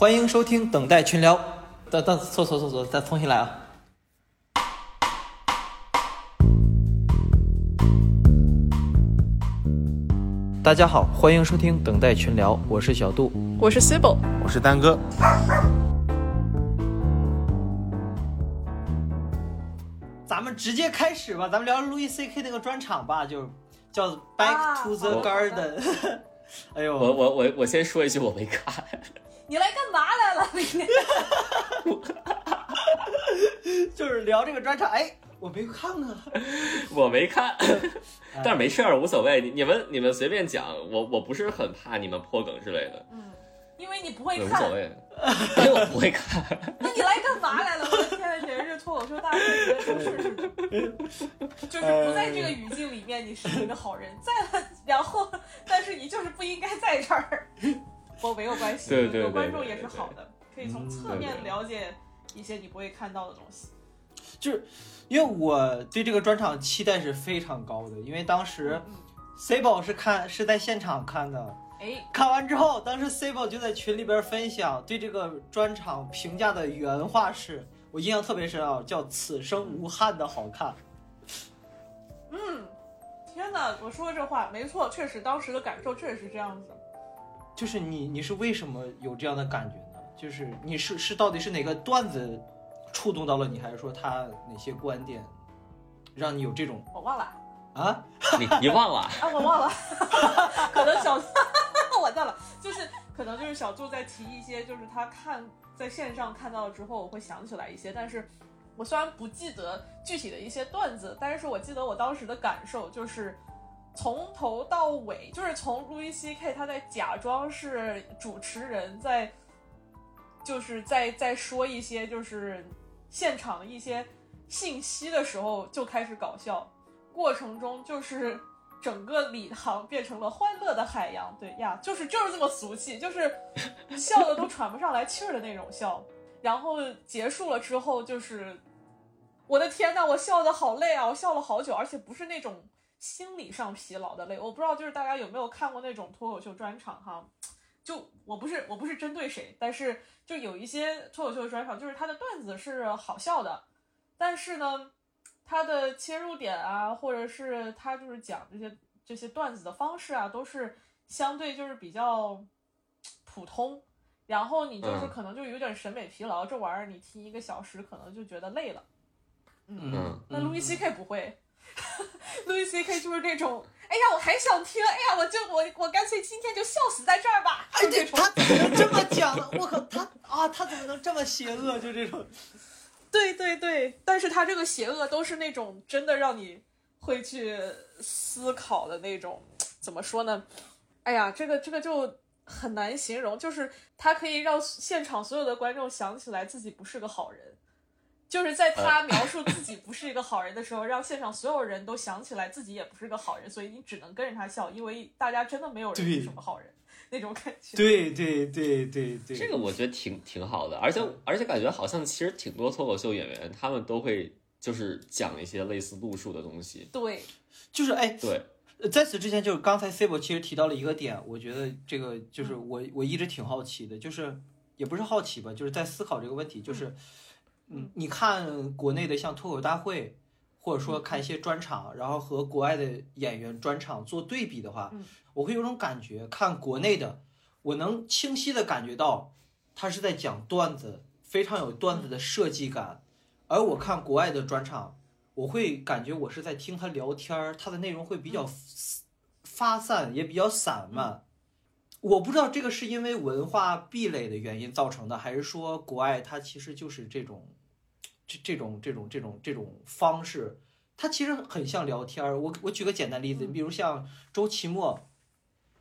欢迎收听等待群聊。等等，错错错错，再重新来啊！大家好，欢迎收听等待群聊，我是小杜。我是 Sibyl，我是丹哥。咱们直接开始吧，咱们聊 Louis C K 那个专场吧，就叫 Back to the 啊 Garden。哎呦，我我我我先说一句，我没看。你来干嘛来了？你 就是聊这个专场，哎，我没看啊。我没看，但是没事儿，无所谓。你你们你们随便讲，我我不是很怕你们破梗之类的，嗯，因为你不会看无所，谓。因为我不会看，那你来干嘛来了？我的天呐，简直是脱口秀大会里的正式是就是不在这个语境里面，你是一个好人，在，然后但是你就是不应该在这儿。我没有关系，对对对有观众对对也是好的，可以从侧面了解一些你不会看到的东西。就是因为我对这个专场期待是非常高的，因为当时嗯，C 宝是看是在现场看的，哎，看完之后，当时 C 宝就在群里边分享对这个专场评价的原话是，我印象特别深啊，叫“此生无憾的好看嗯，天哪，我说的这话没错，确实当时的感受确实是这样子。”。就是你你是为什么有这样的感觉呢？就是你是是到底是哪个段子触动到了你，还是说他哪些观点让你有这种我忘了啊？你你忘了？啊，我忘了，可能小，完蛋了，就是可能就是小杜在提一些，就是他看在线上看到了之后，我会想起来一些，但是我虽然不记得具体的一些段子，但是我记得我当时的感受就是。从头到尾，就是从路易 C K 他在假装是主持人，在就是在在说一些就是现场一些信息的时候就开始搞笑，过程中就是整个礼堂变成了欢乐的海洋。对呀，就是就是这么俗气，就是笑的都喘不上来气儿的那种笑。然后结束了之后，就是我的天呐，我笑的好累啊！我笑了好久，而且不是那种心理上疲劳的累。我不知道就是大家有没有看过那种脱口秀专场哈？就我不是我不是针对谁，但是就有一些脱口秀专场，就是他的段子是好笑的，但是呢，他的切入点啊，或者是他就是讲这些这些段子的方式啊，都是相对就是比较普通。然后你就是嗯可能就有点审美疲劳，这玩意儿你听一个小时可能就觉得累了。嗯，嗯那路易 C K 不会，路易 C K 就是那种，哎呀，我还想听，哎呀，我就我我干脆今天就笑死在这儿吧，哎，对。他怎么能这么讲呢？我靠，他啊，他怎么能这么邪恶？就这种，对对对，但是他这个邪恶都是那种真的让你会去思考的那种，怎么说呢？哎呀，这个这个就很难形容，就是他可以让现场所有的观众想起来自己不是个好人，就是在他描述自己不是一个好人的时候，让现场所有人都想起来自己也不是个好人，所以你只能跟着他笑，因为大家真的没有人对是什么好人那种感觉。对对对对对，这个我觉得挺挺好的，而且而且感觉好像其实挺多脱口秀演员他们都会就是讲一些类似路数的东西。对，就是哎，对，呃在此之前，就是刚才 C 伯其实提到了一个点，我觉得这个就是我我一直挺好奇的，就是也不是好奇吧，就是在思考这个问题，就是嗯，你看国内的像脱口大会，或者说看一些专场，然后和国外的演员专场做对比的话嗯，我会有种感觉，看国内的，我能清晰的感觉到他是在讲段子，非常有段子的设计感，而我看国外的专场。我会感觉我是在听他聊天儿，他的内容会比较发散，也比较散漫。我不知道这个是因为文化壁垒的原因造成的，还是说国外它其实就是这种，这这种这种这种这种方式，它其实很像聊天儿。我我举个简单例子，你比如像周奇墨，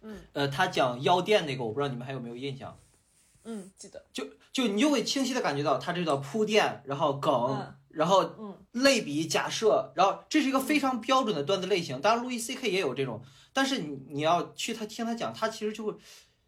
嗯呃，他讲药店那个，我不知道你们还有没有印象？嗯，记得，就就你就会清晰的感觉到他这叫铺垫，然后梗，嗯然后嗯类比假设，然后这是一个非常标准的段子类型。当然，路易 C K 也有这种，但是你你要去他听他讲，他其实就会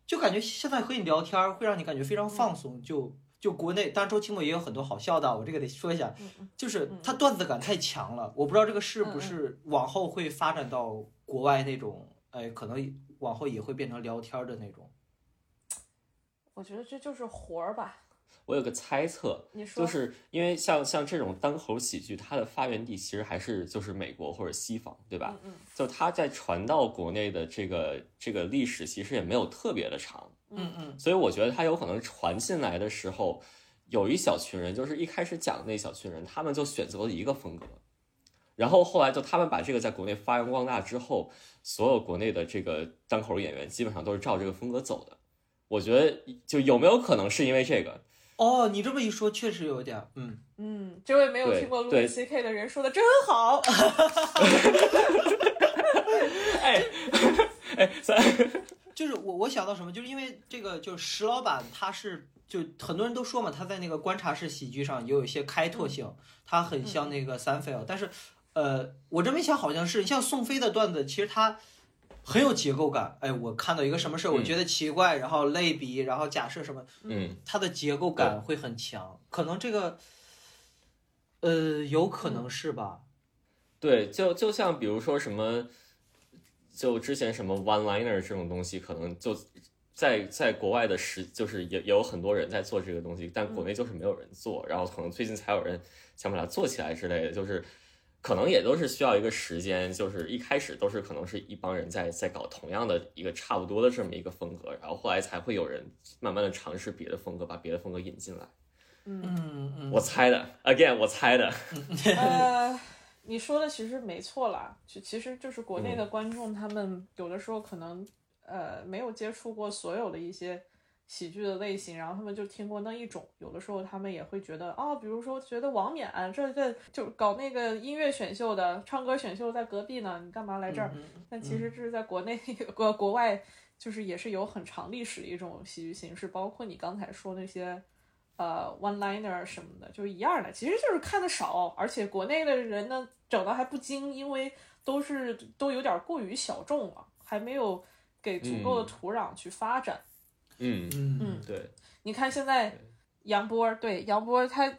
就感觉现在和你聊天儿会让你感觉非常放松。就就国内，当然周奇墨也有很多好笑的，我这个得说一下，就是他段子感太强了。我不知道这个是不是往后会发展到国外那种，哎，可能往后也会变成聊天儿的那种。我觉得这就是活儿吧。我有个猜测，你说，就是因为像像这种单口喜剧，它的发源地其实还是就是美国或者西方，对吧？嗯就它在传到国内的这个这个历史其实也没有特别的长，嗯嗯所以我觉得他有可能传进来的时候，有一小群人，就是一开始讲的那小群人，他们就选择了一个风格，然后后来就他们把这个在国内发扬光大之后，所有国内的这个单口演员基本上都是照这个风格走的。我觉得就有没有可能是因为这个？哦，你这么一说，确实有点，嗯，嗯，这位没有听过路易 C K 的人说的真好。哎哎，咱就是我我想到什么，就是因为这个，就是石老板他是就很多人都说嘛，他在那个观察式喜剧上也有一些开拓性，他很像那个三菲尔，但是呃，我这么一想，好像是像宋飞的段子，其实他很有结构感。哎，我看到一个什么事儿，我觉得奇怪，然后类比，然后假设什么，嗯，他的结构感会很强，可能这个呃有可能是吧。对，就就像比如说什么，就之前什么 one liner 这种东西，可能就在在国外的时，就是也也有很多人在做这个东西，但国内就是没有人做，然后可能最近才有人想把它做起来之类的，就是可能也都是需要一个时间，就是一开始都是可能是一帮人在在搞同样的一个差不多的这么一个风格，然后后来才会有人慢慢的尝试别的风格，把别的风格引进来。嗯。嗯，我猜的，again，我猜的，呃，你说的其实没错啦，其其实就是国嗯内的观众，他们有的时候可能呃没有接触过所有的一些喜剧的类型，然后他们就听过那一种，有的时候他们也会觉得哦，比如说觉得王冕这这就搞那个音乐选秀的，唱歌选秀在隔壁呢，你干嘛来这儿？嗯但其实这是在国内 国国外，就是也是有很长历史的一种喜剧形式，包括你刚才说那些呃 one liner 什么的，就是一样的，其实就是看的少，而且国内的人呢整的还不精，因为都是都有点过于小众了，还没有给足够的嗯土壤去发展。嗯，嗯嗯对，你看现在杨波，对杨波他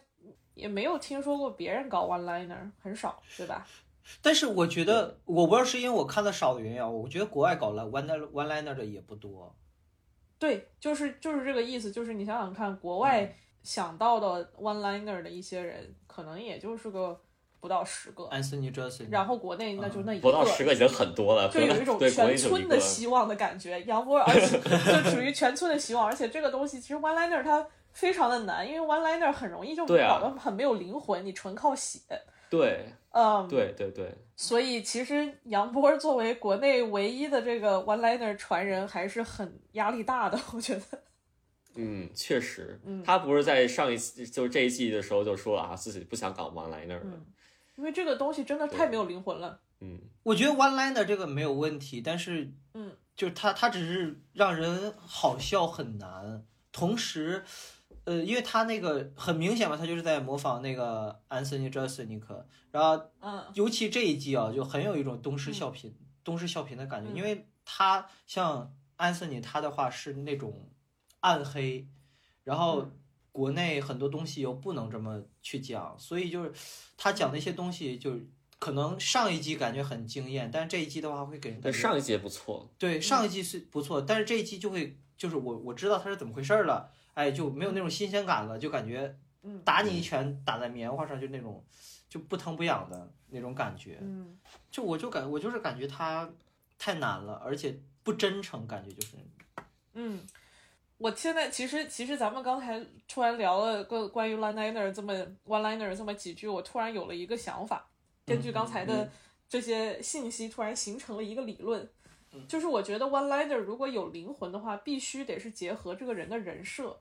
也没有听说过别人搞 one liner，很少，对吧？但是我觉得，我不知道是因为我看的少的原因啊，我觉得国外搞了 one liner one liner 的也不多。对，就是就是这个意思，就是你想想看，国嗯外想到的 one liner 的一些人，可能也就是个不到十个然后国内那就那一个，嗯不到十个已经很多了，就有一种全村的希望的感觉。杨波，而且就属于全村的希望，而且这个东西其实 one liner 它非常的难，因为 one liner 很容易就搞得很没有灵魂，你纯靠写。对嗯，对对对，所以其实杨波作为国内唯一的这个 one liner 传人，还是很压力大的，我觉得。嗯，确实，嗯。他不是在上一次就是这一季的时候就说啊，自己不想搞 one liner 了，因为这个东西真的太没有灵魂了。嗯。我觉得 one liner 这个没有问题，但是，嗯，就是他他只是让人好笑很难，同时，呃，因为他那个很明显嘛，他就是在模仿那个安森尼·哲斯尼克，然后嗯。尤其这一季啊，就很有一种东施效颦、东施效颦的感觉，嗯。因为他像 Anthony，，他的话是那种暗黑，然后嗯。国内很多东西又不能这么去讲，所以就是他讲那些东西，就是可能上一季感觉很惊艳，但是这一季的话会给人感觉但上一季也不错，对上一季是不错，但是这一季就会就是我我知道他是怎么回事儿了，哎，就没有那种新鲜感了，就感觉嗯。打你一拳打在棉花上，就那种就不疼不痒的那种感觉。嗯。就我就感我就是感觉他太难了，而且不真诚，感觉就是嗯。我现在其实其实咱们刚才突然聊了关关于 one liner 这么 one liner 这么几句，我突然有了一个想法，根据刚才的这些信息，突然形成了一个理论，就是我觉得 one liner 如果有灵魂的话，必须得是结合这个人的人设。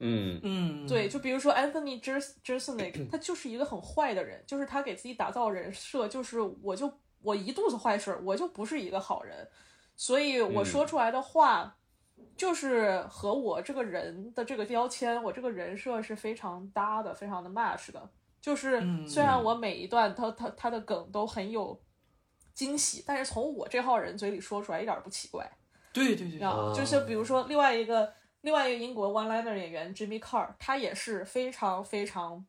嗯。嗯，对，就比如说 Anthony Jer Jeselnik，他就是一个很坏的人，就是他给自己打造人设，就是我就我一肚子坏事儿，我就不是一个好人，所以我说出来的话，就是和我这个人的这个标签，我这个人设是非常搭的，非常的 match 的。就是嗯虽然我每一段他他他的梗都很有惊喜，但是从我这号人嘴里说出来一点儿不奇怪。对对对，啊，哦就是比如说另外一个另外一个英国 one liner 演员 Jimmy Carr，他也是非常非常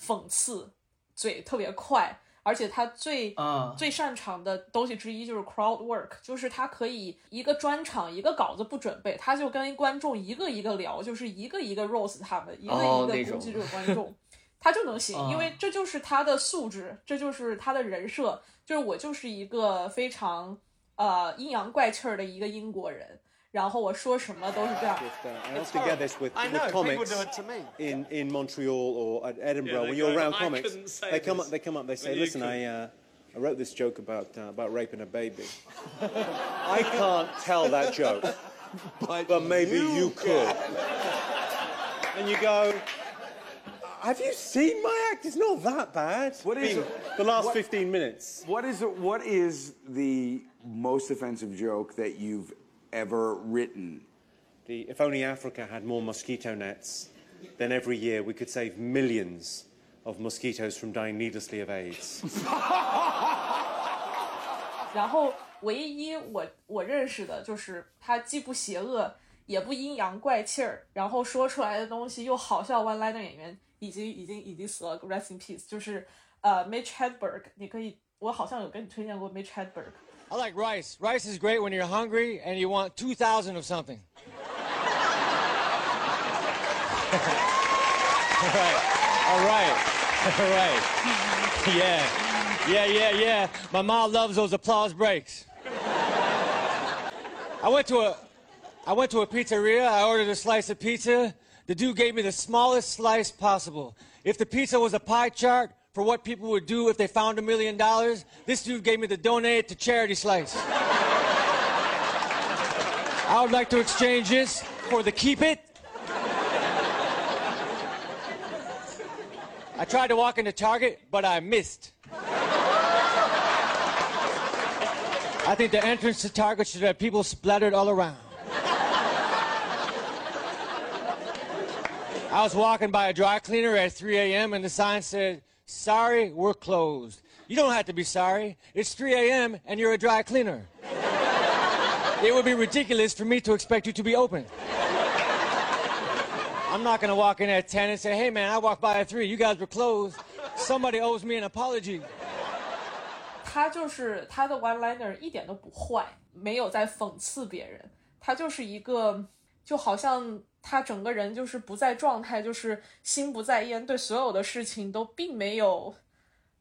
讽刺，嘴特别快，而而且他最啊，最擅长的东西之一就是 crowd work，就是他可以一个专场一个稿子不准备，他就跟观众一个一个聊，就是一个一个 roast 他们，一个一个攻击这个观众，他就能行，啊因为这就是他的素质，这就是他的人设，就是我就是一个非常呃阴阳怪气儿的一个英国人，然后我说什么都是这样。 With, uh, I often get this with, I with know, people comics do it to me. in, in Montreal or at Edinburgh. they when you're go, around "I comics, couldn't say they come this, up. They come up. They say, you "Listen, I, uh, I wrote this joke about uh, about raping a baby. I can't tell that joke, but maybe you, could." And you go. Have you seen my act? It's not that bad. What is Been it? the last What- 15 minutes? What is it, what is the most offensive joke that you've ever written? The, if only Africa had more mosquito nets, then every year we could save millions of mosquitoes from dying needlessly of AIDS. 然后唯一我我认识的就是他既不邪恶，也不阴阳怪气儿，然后说出来的东西又好笑，one liner 演员已经已经已经死了，rest in peace，就是呃 Mitch Hedberg，你可以，我好像有跟你推荐过 Mitch Hedberg。 I like rice. Rice is great when you're hungry and you want 2,000 of something. All right. All right. All right. Yeah. Yeah, yeah, yeah. My mom loves those applause breaks. I went to a I went to a pizzeria. I ordered a slice of pizza. The dude gave me the smallest slice possible. If the pizza was a pie chart for what people would do if they found a million dollars, this dude gave me the donate to charity slice. I would like to exchange this for the keep it. I tried to walk into Target, but I missed. I think the entrance to Target should have people splattered all around. I was walking by a dry cleaner at 3 a.m. and the sign said, Sorry, we're closed. You don't have to be sorry. It's 3 a.m. and you're a dry cleaner. it would be ridiculous for me to expect you to be open. I'm not going to walk in at 10 and say, Hey man, I walked by at 3. You guys were closed. Somebody owes me an apology. 他就是他的 one liner 一点都不坏，没有在讽刺别人，他就是一个就好像 他整个人就是不在状态，就是心不在焉，对所有的事情都并没有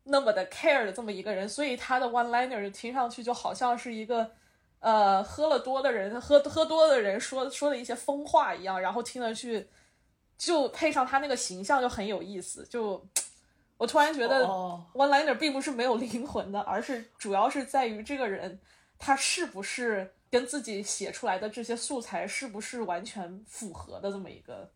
那么的 care 的这么一个人，所以他的 one liner 听上去就好像是一个呃喝了多的人喝喝多的人说说的一些疯话一样，然后听了去就配上他那个形象就很有意思，就我突然觉得哦。one liner 并不是没有灵魂的，而是主要是在于这个人他是不是跟自己写出来的这些素材是不是完全符合的这么一个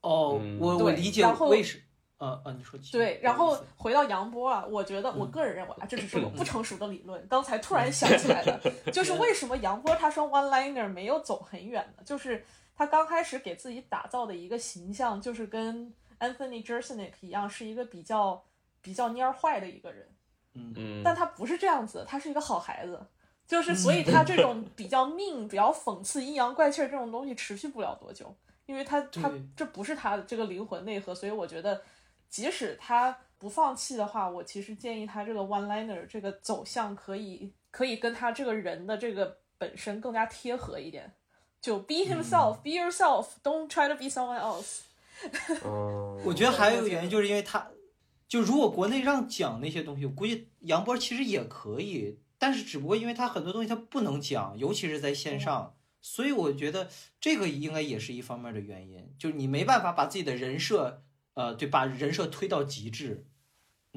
哦，嗯。我我对理解然后为什，呃呃，你说对，然后回到杨波啊，我觉得我个人认为啊，这只是我不成熟的理论，刚才突然想起来的，就是为什么杨波他说 one liner 没有走很远呢？就是他刚开始给自己打造的一个形象，就是跟 Anthony Jeselnik 一样，是一个比较比较蔫儿坏的一个人，嗯，但他不是这样子，他是一个好孩子。就是，所以他这种比较命、比较讽刺、阴阳怪气儿这种东西持续不了多久，因为他他这不是他的这个灵魂内核，所以我觉得，即使他不放弃的话，我其实建议他这个 one liner 这个走向可以可以跟他这个人的这个本身更加贴合一点，就 be himself,、be yourself, don't try to be someone else。嗯 我觉得还有一个原因，就是因为他，就如果国内让讲那些东西，我估计杨波其实也可以，但是只不过因为他很多东西他不能讲，尤其是在线上，所以我觉得这个应该也是一方面的原因，就是你没办法把自己的人设，呃，对，把人设推到极致。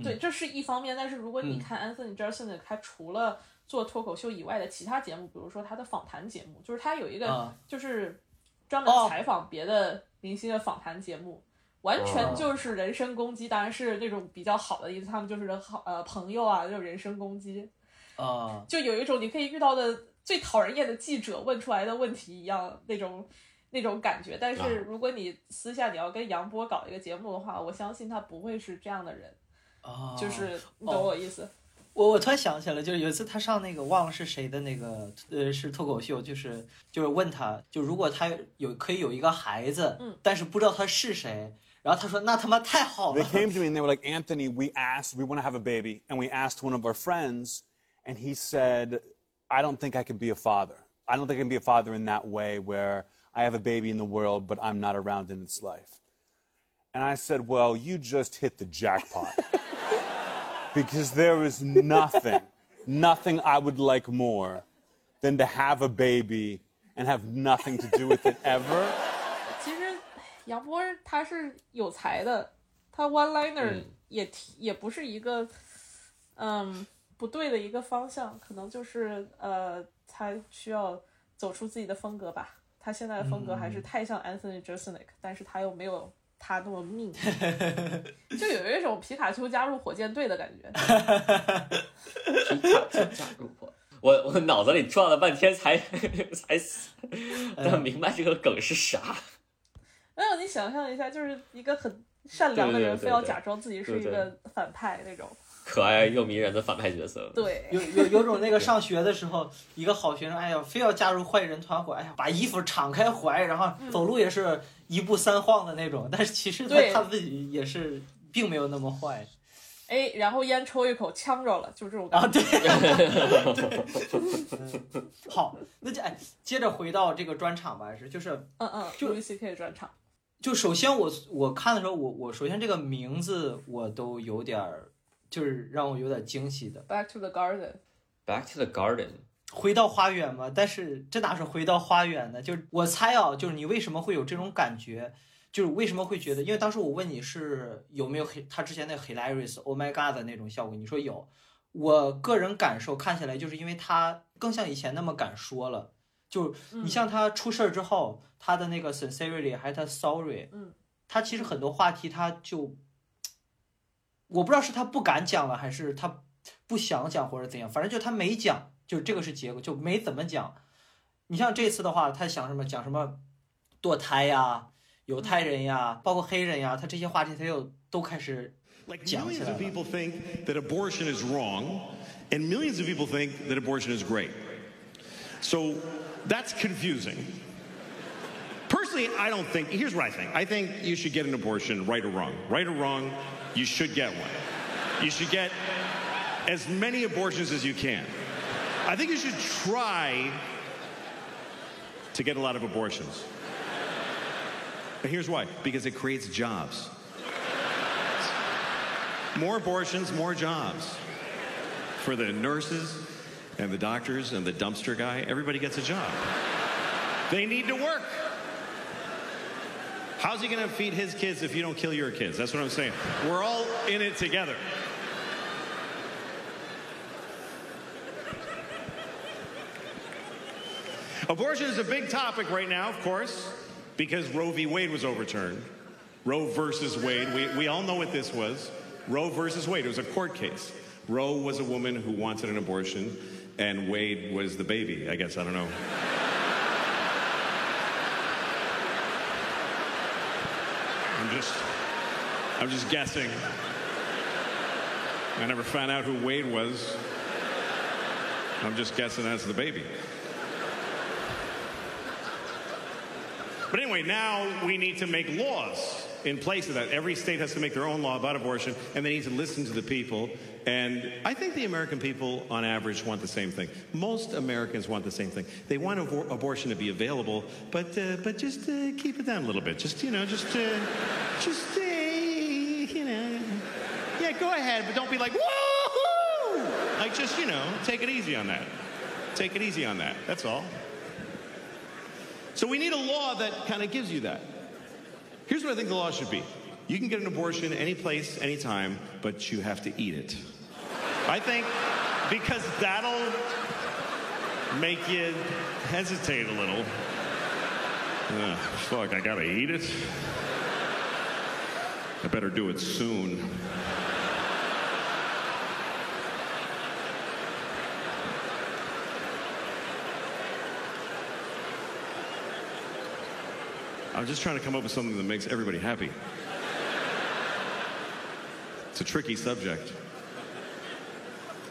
对，这是一方面，但是如果你嗯。看 Anthony Jeselnik，他除了做脱口秀以外的其他节目，比如说他的访谈节目，就是他有一个啊。就是专门哦。采访别的明星的访谈节目，完全哦。就是人身攻击，当然是那种比较好的意思，他们就是好呃朋友啊，就是人身攻击，啊，就有一种你可以遇到的最讨人厌的记者问出来的问题一样那种。那种感觉，但啊是如果你私下你要跟杨波搞一个节目的话，我相信他不会是这样的人。啊，就是你懂哦我意思。我我突然想起来，就是有一次他上那个忘了是谁的那个呃是脱口秀，就是就是问他，就如果他有可以有一个孩子，嗯但是不知道他是谁，然后他说那他妈太好了 They。came to me and they were like, Anthony, we asked, we want to have a baby. And we asked one of our friends, and he said, I don't think I can be a father. I don't think I can be a father in that way where I have a baby in the world, but I'm not around in its life. And I said, Well, you just hit the jackpot. because there is nothing, nothing I would like more than to have a baby and have nothing to do with it ever. 其实杨波他是有才的，他 one liner 嗯也提也不是一个嗯 不对的一个方向，可能就是呃他需要走出自己的风格吧。他现在的风格还是太像 Anthony Jeselnik，、但是他又没有他那么命，就有一种皮卡丘加入火箭队的感觉。皮卡丘加入火，我我脑子里转了半天才才 才明白这个梗是啥。没有，你想象一下，就是一个很善良的人，非要假装自己是一个反派那种。可爱又迷人的反派角色，对，有有有种那个上学的时候，一个好学生，哎呀，非要加入坏人团伙，哎呀，把衣服敞开怀，然后走路也是一步三晃的那种，但是其实他他自己也是并没有那么坏哎，然后烟抽一口，呛着了，就这种啊。感觉。对，好，那就哎，接着回到这个专场吧，还是就是嗯嗯，就 Louis C.K. 专场。就首先我我看的时候，我我首先这个名字我都有点儿，就是让我有点惊喜的。Back to the Garden，Back to the Garden，回到花园嘛，但是这哪是回到花园呢？就是我猜啊，就是你为什么会有这种感觉？就是为什么会觉得？因为当时我问你是有没有黑他之前那个 hilarious oh my god 的那种效果，你说有。我个人感受看起来就是因为他更像以前那么敢说了。就你像他出事儿之后，他的那个 sincerely 还是他 sorry，嗯，他其实很多话题他就，我不知道是他不敢讲了，还是他不想讲或者怎样，反正就他没讲，就这个是结果，就没怎么讲。你像这次的话，他想什么讲什么堕胎呀、犹太人呀，包括黑人呀，他这些话题他又都开始讲起来了。people think that abortion is wrong, and millions of people think that abortion is great. So that's confusing. Personally, I don't think, here's what I think. I think you should get an abortion, right or wrong. Right or wrong, you should get one. You should get as many abortions as you can. I think you should try to get a lot of abortions. Here's why because it creates jobs. More abortions, more jobs. For the nurses and the doctors and the dumpster guy, everybody gets a job. They need to work. How's he going to feed his kids if you don't kill your kids? That's what I'm saying. We're all in it together. Abortion is a big topic right now, of course, because Roe v. Wade was overturned. Roe versus Wade, we, we all know what this was. Roe versus Wade, it was a court case. Roe was a woman who wanted an abortion, and Wade was the baby, I guess, I don't know. I'm just, I'm just guessing. I never found out who Wade was. I'm just guessing that's the baby. But anyway, now we need to make laws in place of that. Every state has to make their own law about abortion, and they need to listen to the people. And I think the American people, on average, want the same thing. Most Americans want the same thing. They want abor- abortion to be available, but uh, but just uh, keep it down a little bit. Just you know, just uh, just uh, you know, yeah, go ahead, but don't be like woohoo! Like just you know, take it easy on that. Take it easy on that. That's all. So we need a law that kind of gives you that. Here's what I think the law should be. You can get an abortion any place, anytime, but you have to eat it. I think because that'll make you hesitate a little. Ugh, fuck, I gotta eat it? I better do it soon. I'm just trying to come up with something that makes everybody happy. It's a tricky subject.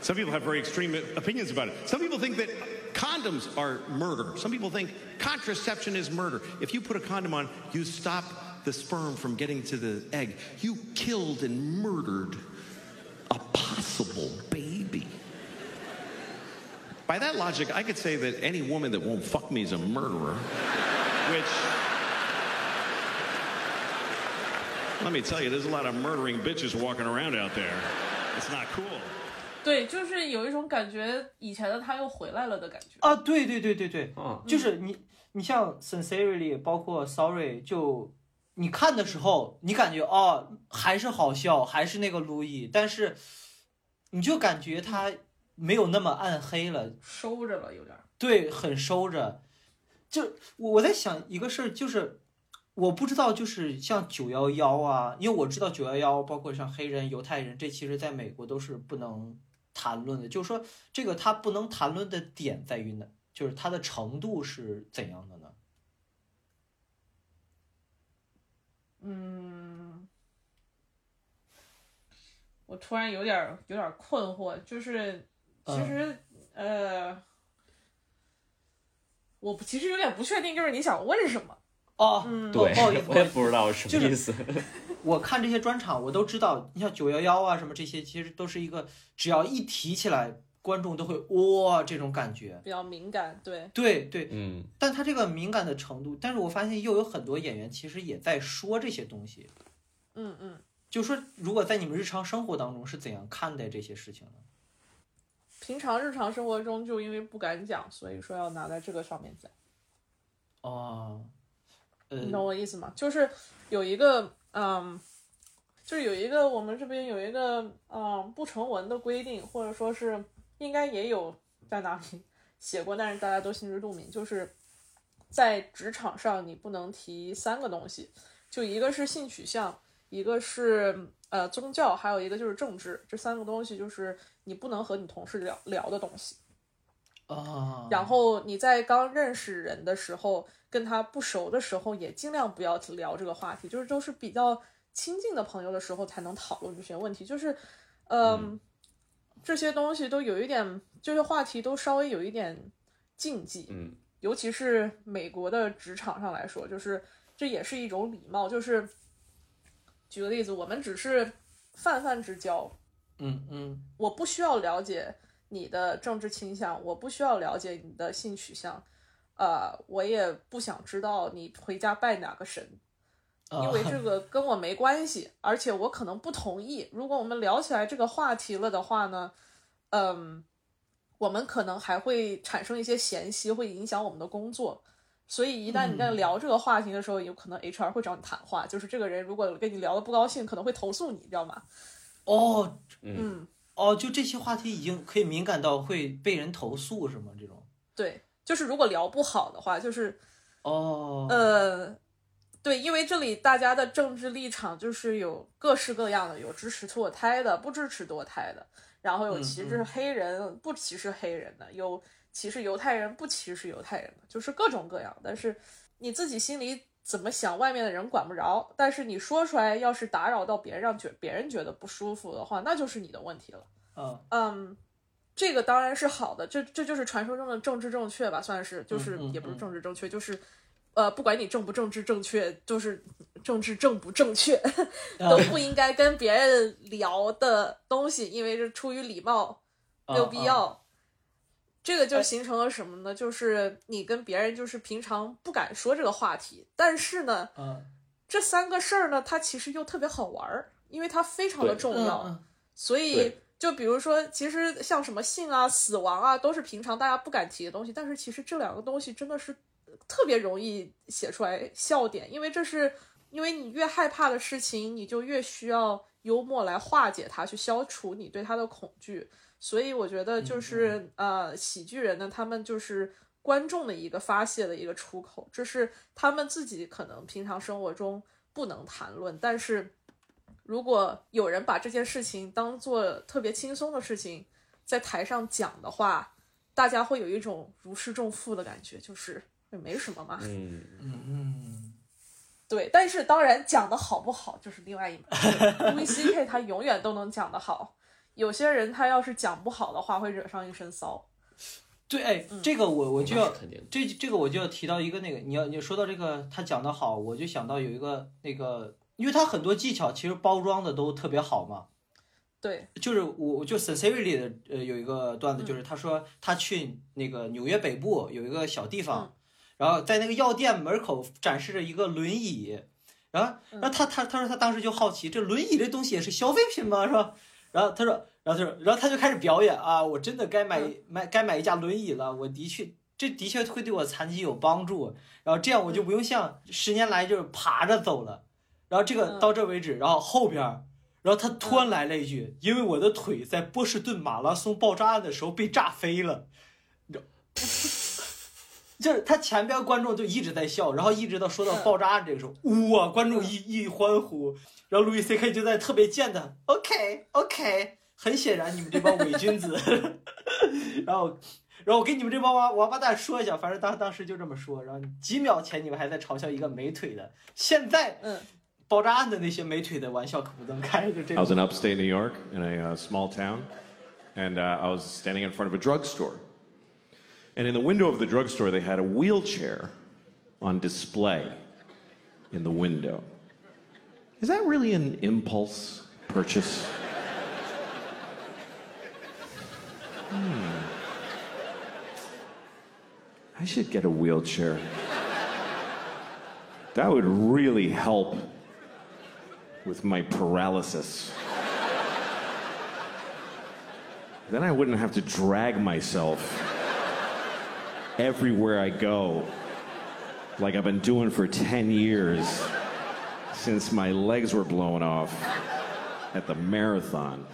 Some people have very extreme opinions about it. Some people think that condoms are murder. Some people think contraception is murder. If you put a condom on, you stop the sperm from getting to the egg. You killed and murdered a possible baby. By that logic, I could say that any woman that won't fuck me is a murderer, which. Let me tell you, there's a lot of murdering bitches walking around out there. It's not cool. 对，就是有一种感觉，以前的他又回来了的感觉。啊，对对对对对，嗯就是你你像 Sincerely，包括 Sorry，就你看的时候，你感觉哦还是好笑，还是那个路易，但是你就感觉他没有那么暗黑了，收着了，有点儿。对，很收着。就我我在想一个事儿，就是我不知道，就是像九幺幺啊，因为我知道九幺幺，包括像黑人、犹太人，这其实在美国都是不能谈论的。就是说，这个他不能谈论的点在于哪？就是它的程度是怎样的呢？嗯，我突然有点有点困惑，就是其实、呃，我不其实有点不确定，就是你想问什么？哦，对不好意思，，我也不知道什么意思。我看这些专场，我都知道，你像九幺幺啊什么这些，其实都是一个只要一提起来，观众都会哇这种感觉。比较敏感，对，对对，嗯，但他这个敏感的程度，但是我发现又有很多演员其实也在说这些东西，嗯嗯，就说如果在你们日常生活当中是怎样看待这些事情呢？平常日常生活中就因为不敢讲，所以说要拿在这个上面讲。哦，呃，你懂我意思吗？就是有一个，嗯，就是有一个我们这边有一个，嗯，不成文的规定，或者说是应该也有在哪里写过，但是大家都心知肚明，就是在职场上你不能提三个东西，就一个是性取向，一个是呃宗教，还有一个就是政治，这三个东西就是你不能和你同事聊聊的东西。啊，然后你在刚认识人的时候，跟他不熟的时候，也尽量不要聊这个话题，就是都是比较亲近的朋友的时候才能讨论这些问题。就是，嗯，这些东西都有一点，这些话题都稍微有一点禁忌。嗯，尤其是美国的职场上来说，就是这也是一种礼貌。就是举个例子，我们只是泛泛之交，嗯嗯我不需要了解你的政治倾向，我不需要了解你的性取向，呃，我也不想知道你回家拜哪个神，啊因为 这个跟我没关系，而且我可能不同意。如果我们聊起来这个话题了的话呢，嗯，我们可能还会产生一些嫌隙，会影响我们的工作。所以一旦你在聊这个话题的时候，有可能 HR 会找你谈话，就是这个人如果跟你聊的不高兴，可能会投诉你，知道吗？哦嗯，哦，就这些话题已经可以敏感到会被人投诉是吗？这种对，就是如果聊不好的话，就是哦，呃，对，因为这里大家的政治立场就是有各式各样的，有支持堕胎的，不支持堕胎的，然后有歧视嗯黑人，不歧视黑人的，有歧视犹太人，不歧视犹太人的，就是各种各样。但是你自己心里怎么想，外面的人管不着。但是你说出来，要是打扰到别人，让觉别人觉得不舒服的话，那就是你的问题了。嗯嗯，这个当然是好的，这这就是传说中的政治正确吧，算是，就是嗯嗯也不是嗯政治正确，就是，呃，不管你政不政治正确，就是政治正不正确，啊都不应该跟别人聊的东西，因为是出于礼貌，没有必啊要。这个就形成了什么呢？就是你跟别人就是平常不敢说这个话题，但是呢，嗯这三个事儿呢，它其实又特别好玩儿，因为它非常的重要。嗯所以就比如说，其实像什么性啊、死亡啊，都是平常大家不敢提的东西，但是其实这两个东西真的是特别容易写出来笑点，因为这是因为你越害怕的事情，你就越需要幽默来化解它，去消除你对它的恐惧。所以我觉得就是、呃，喜剧人呢，他们就是观众的一个发泄的一个出口，这是他们自己可能平常生活中不能谈论，但是如果有人把这件事情当做特别轻松的事情在台上讲的话，大家会有一种如释重负的感觉，就是也没什么嘛。嗯，嗯嗯对，但是当然讲的好不好就是另外一门事。Louis C.K. 他永远都能讲得好，有些人他要是讲不好的话，会惹上一身骚。对，哎，这个我我就要这这个我就要提到一个那个，你要你说到这个他讲的好，我就想到有一个那个，因为他很多技巧其实包装的都特别好嘛。对，就是我我就 Sincerely 的呃有一个段子，就是他说他去那个纽约北部有一个小地方，然后在那个药店门口展示着一个轮椅，然后然后他他他说他当时就好奇，这轮椅这东西也是消费品吗？是吧？然后他说，然后他说，然后他就开始表演啊，我真的该买买该买一架轮椅了，我的确这的确会对我残疾有帮助，然后这样我就不用像十年来就是爬着走了，然后这个嗯到这为止，然后后边。然后他突然来了一句：“因为我的腿在波士顿马拉松爆炸案的时候被炸飞了。”你知道，就是他前边观众就一直在笑，然后一直到说到爆炸案这个时候，哇，观众一一欢呼，然后路易 C K 就在特别贱的 OK OK，很显然你们这帮伪君子，然后。然后我跟你们这帮王王八蛋说一下，反正当当时就这么说。然后几秒前你们还在嘲笑一个没腿的，现在嗯爆炸案的那些没腿的玩笑可不能开，就这 I was。in upstate New York in a uh, small town, and uh, I was standing in front of a drugstore. And in the window of the drugstore, they had a wheelchair on display in the window. Is that really an impulse purchase? Hmm. I should get a wheelchair. That would really help with my paralysis. then I wouldn't have to drag myself everywhere I go, like I've been doing for 10 years since my legs were blown off at the marathon.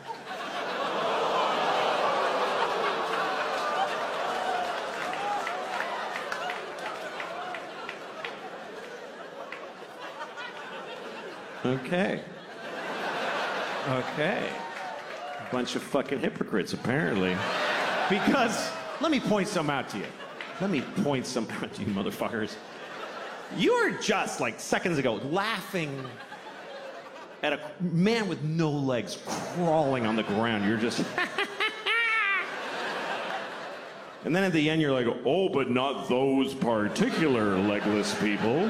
Okay. Okay. Bunch of fucking hypocrites, apparently. Because, let me point some out to you. Let me point some out to you, motherfuckers. You were just, like, seconds ago, laughing at a man with no legs crawling on the ground. You're just. and then at the end, you're like, oh, but not those particular legless people.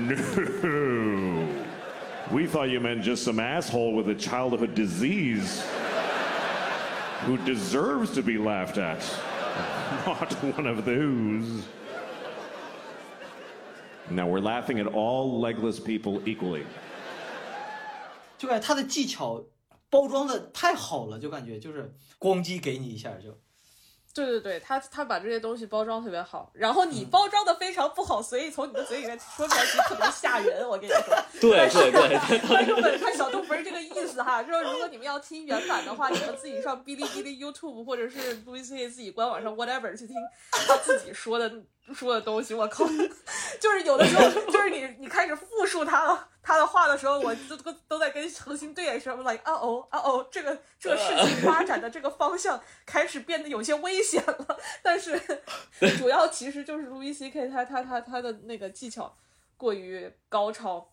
No. We thought you meant just some asshole with a childhood disease who deserves to be laughed at. Not one of those. Now we're laughing at all legless people equally. 就感觉他的技巧包装的太好了，就感觉就是咣叽给你一下就。 对对对，他他把这些东西包装特别好，然后嗯你包装的非常不好，所以从你的嘴里面说出来其实特别吓人。我跟你说，对对对，观众们看小度不是这个意思哈，就是如果你们要听原版的话，你们自己上哔哩哔哩、YouTube 或者是路易 C 自己官网上 whatever 去听他自己说的说的东西。我靠，就是有的时候就是你你开始复述他他的话的时候，我都都都在跟恒星对眼神，我 like 啊哦啊哦，这个这个事情发展的这个方向开始变得有些危险了。但是主要其实就是路易 C K 他他他他的那个技巧过于高超。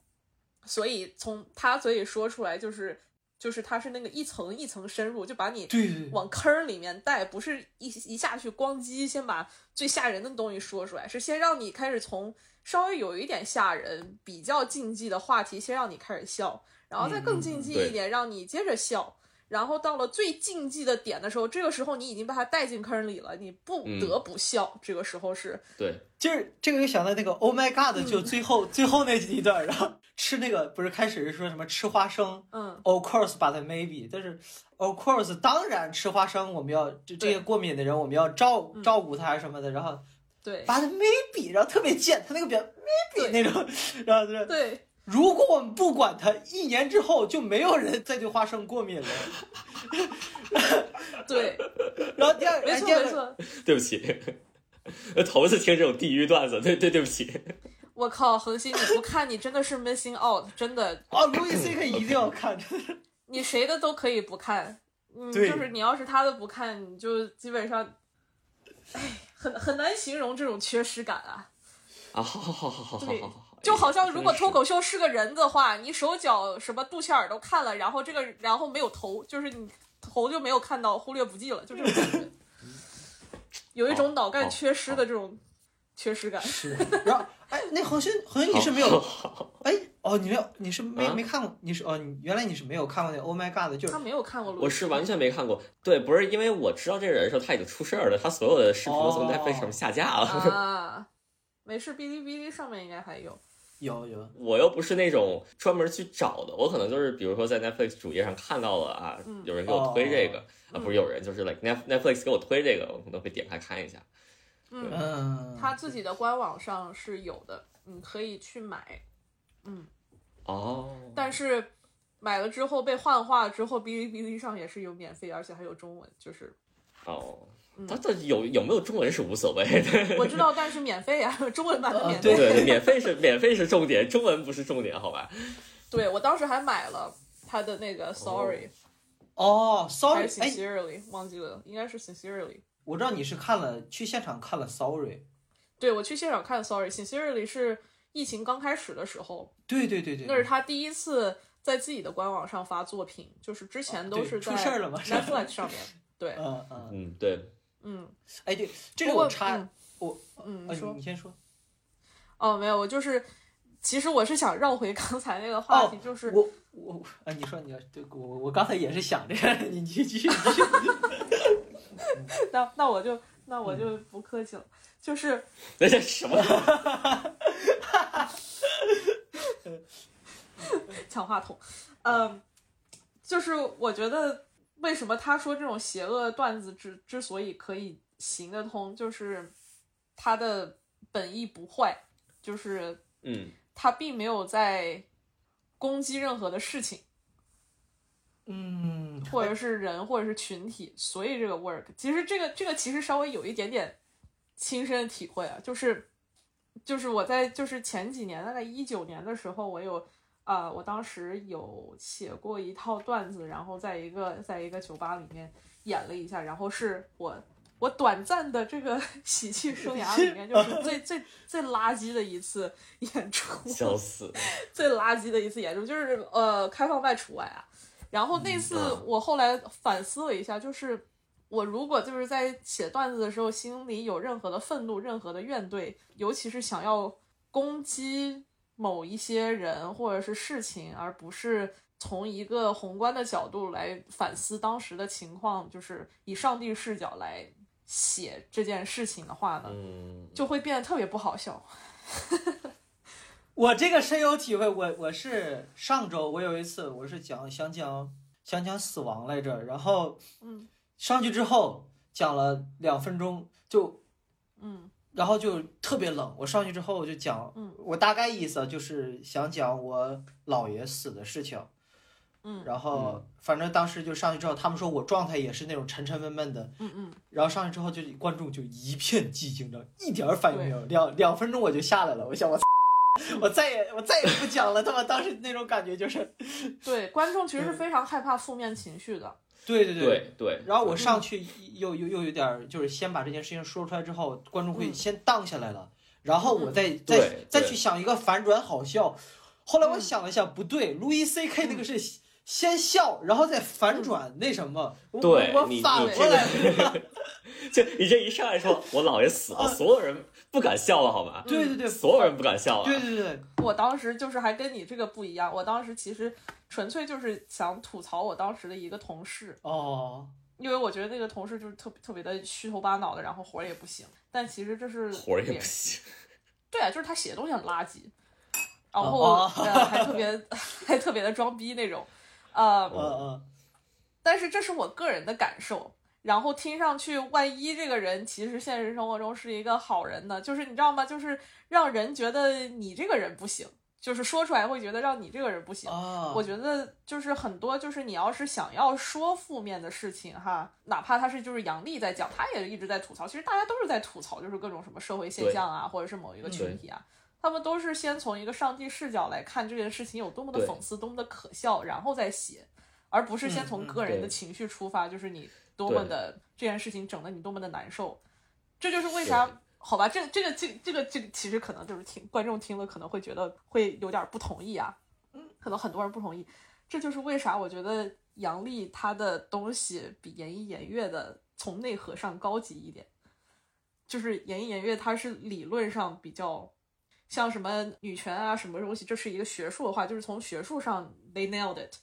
所以从他嘴里说出来，就是就是它是那个一层一层深入，就把你往坑儿里面带，不是一一下去咣叽先把最吓人的东西说出来，是先让你开始从稍微有一点吓人、比较禁忌的话题，先让你开始笑，然后再更禁忌一点，让你接着笑。然后到了最禁忌的点的时候，这个时候你已经把他带进坑里了，你不得不笑。这个时候是对，就是这个就想到那个 Oh my God，就最后、最后那一段，然后吃那个不是开始是说什么吃花生，嗯，Of course but maybe，但是 Of course 当然吃花生，我们要这这些过敏的人我们要照照顾他什么的，然后对。but maybe，然后特别贱，他那个表 maybe 那种，然后就是对如果我们不管它，一年之后就没有人再对花生过敏了。对，然后第二，没错、没错，对不起，头一次听这种地狱段子，对对对不起。我靠，恒星，你不看你真的是 missing out，真的。啊，Louis C.K. 一定要看，你谁的都可以不看，嗯，就是你要是他的不看，你就基本上，哎，很很难形容这种缺失感啊。啊，好好好好好好好。就好像如果脱口秀是个人的话，你手脚什么肚脐眼儿都看了，然后这个然后没有头，就是你头就没有看到，忽略不计了，就这种感觉，有一种脑干缺失的这种缺失感。是，然后哎，那好像好像你是没有，哎哦，你没有，你是没啊没看过，你是哦，你原来你是没有看过那 Oh My God 的，就是他没有看过录，我是完全没看过，对，不是因为我知道这个人的时候他已经出事儿了，他所有的视频都从哦 Netflix 上下架了。啊，没事，哔哩哔哩上面应该还有。有有，我又不是那种专门去找的，我可能就是比如说在 Netflix 主页上看到了啊，嗯。有人给我推这个、哦啊，不是有人，就是 like Net Netflix 给我推这个，我可能会点开看一下。嗯，嗯，他自己的官网上是有的，你可以去买，嗯。哦，但是买了之后被幻化之后，哔哩哔哩上也是有免费，而且还有中文，就是哦，嗯。它这有有没有中文是无所谓的，我知道，但是免费啊，中文版的免费。呃对对，免费是免费是重点，中文不是重点，好吧？对我当时还买了他的那个 Sorry，、哦还，Sorry，哎，Sincerely，忘记了，应该是 Sincerely。我知道你是看了去现场看了 Sorry，对我去现场看 Sorry，Sincerely 是疫情刚开始的时候。对对对对，那是他第一次在自己的官网上发作品，就是之前都是在出事儿了嘛 Netflix 上面。对，嗯嗯，嗯，对，嗯。哎对，这个我插嗯我，嗯，呃你说。你先说，哦，没有，我就是，其实我是想绕回刚才那个话题，哦就是我我啊，你说你要对我我刚才也是想这个，你继续继续继续，那那我就那我就不客气了，就是那 这什么？抢话筒，嗯，就是我觉得为什么他说这种邪恶段子之之所以可以行得通，就是他的本意不坏，就是嗯，他并没有在攻击任何的事情，嗯，或者是人，或者是群体，所以这个 work，其实这个这个其实稍微有一点点亲身的体会啊，就是就是我在就是前几年，大概一九年的时候，我有啊、我当时有写过一套段子，然后在一个在一个酒吧里面演了一下，然后是我我短暂的这个 喜剧生涯里面，就是最最最垃圾的一次演出，笑死！最垃圾的一次演出，就是呃开放麦除外啊。然后那次嗯我后来反思了一下，就是我如果就是在写段子的时候，心里有任何的愤怒、任何的怨怼，尤其是想要攻击某一些人或者是事情，而不是从一个宏观的角度来反思当时的情况，就是以上帝视角来写这件事情的话呢，嗯，就会变得特别不好笑。我这个深有体会，我我是上周我有一次我是讲想讲想讲死亡来着，然后嗯。上去之后讲了两分钟就嗯然后就特别冷。我上去之后我就讲，嗯我大概意思就是想讲我姥爷死的事情。嗯然后反正当时就上去之后，他们说我状态也是那种沉沉闷闷的。嗯嗯，然后上去之后就观众就一片寂静的，一点儿反应没有。两两分钟我就下来了，我想我 我再也我再也不讲了。他妈当时那种感觉就是，对，观众其实是非常害怕负面情绪的。对对对。对。然后我上去又又又有点，就是先把这件事情说出来之后，观众会先荡下来了，然后我再再再去想一个反转好笑。后来我嗯。想了一下，不对，路易 C K 那个是先笑，然后再反转那什么，我对我你你反过来了。就你这一上来说，我姥爷死了，所有人不敢笑了，好吗？对对对，所有人不敢笑了。对对对，我当时就是还跟你这个不一样，我当时其实纯粹就是想吐槽我当时的一个同事，哦，因为我觉得那个同事就是特别特别的虚头巴脑的，然后活儿也不行。但其实这是活儿也不行。对啊，就是他写的东西很垃圾，然后、哦呃还特别 还特别的装逼那种，呃，嗯嗯，但是这是我个人的感受。然后听上去，万一这个人其实现实生活中是一个好人呢？就是你知道吗？就是让人觉得你这个人不行，就是说出来会觉得让你这个人不行。啊，我觉得就是很多，就是你要是想要说负面的事情哈，哪怕他是就是杨笠在讲，他也一直在吐槽，其实大家都是在吐槽，就是各种什么社会现象啊，或者是某一个群体啊，他们都是先从一个上帝视角来看这件事情有多么的讽刺，多么的可笑，然后再写，而不是先从个人的情绪出发，就是你多么的这件事情整得你多么的难受，这就是为啥好吧，这这个这这个这个其实可能就是听观众听了可能会觉得会有点不同意啊，嗯可能很多人不同意。这就是为啥我觉得杨笠他的东西比言一言月的从内核上高级一点。就是言一言月，它是理论上比较像什么女权啊什么东西，这是一个学术的话，就是从学术上 they nailed it。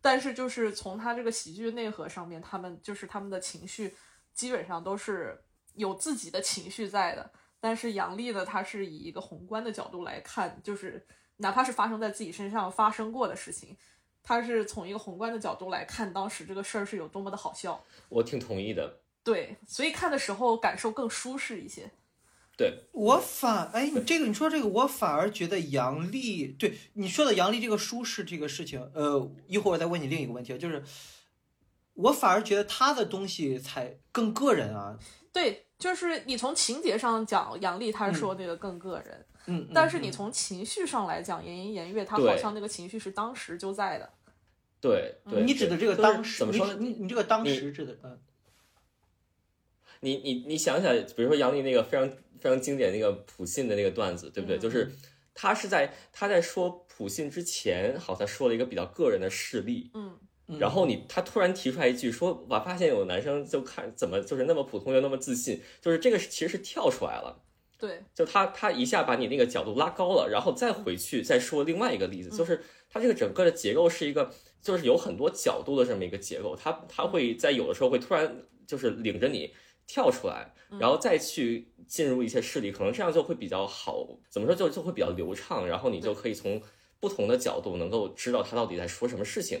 但是就是从他这个喜剧内核上面，他们就是他们的情绪基本上都是有自己的情绪在的。但是杨笠呢，他是以一个宏观的角度来看，就是哪怕是发生在自己身上发生过的事情，他是从一个宏观的角度来看当时这个事儿是有多么的好笑。我挺同意的。对，所以看的时候感受更舒适一些。对我反哎，你这个你说这个，我反而觉得杨笠对你说的杨笠这个舒适这个事情，呃，一会儿我再问你另一个问题，就是我反而觉得他的东西才更个人啊。对，就是你从情节上讲，杨笠他说那个更个人，嗯，嗯但是你从情绪上来讲，言一言月他好像那个情绪是当时就在的。对对，你指的这个就是当时，怎么说呢？你你这个当时指的，嗯，你你你想想，比如说杨笠那个非常非常经典那个普信的那个段子，对不对？嗯。就是他是在他在说普信之前，好像说了一个比较个人的事例，嗯，嗯。然后你他突然提出来一句说，我发现有男生就看怎么就是那么普通又那么自信，就是这个其实是跳出来了。对，就他他一下把你那个角度拉高了，然后再回去再说另外一个例子，就是他这个整个的结构是一个，就是有很多角度的这么一个结构，他他会在有的时候会突然就是领着你跳出来，然后再去进入一些势力，可能这样就会比较好，怎么说就就会比较流畅，然后你就可以从不同的角度能够知道他到底在说什么事情。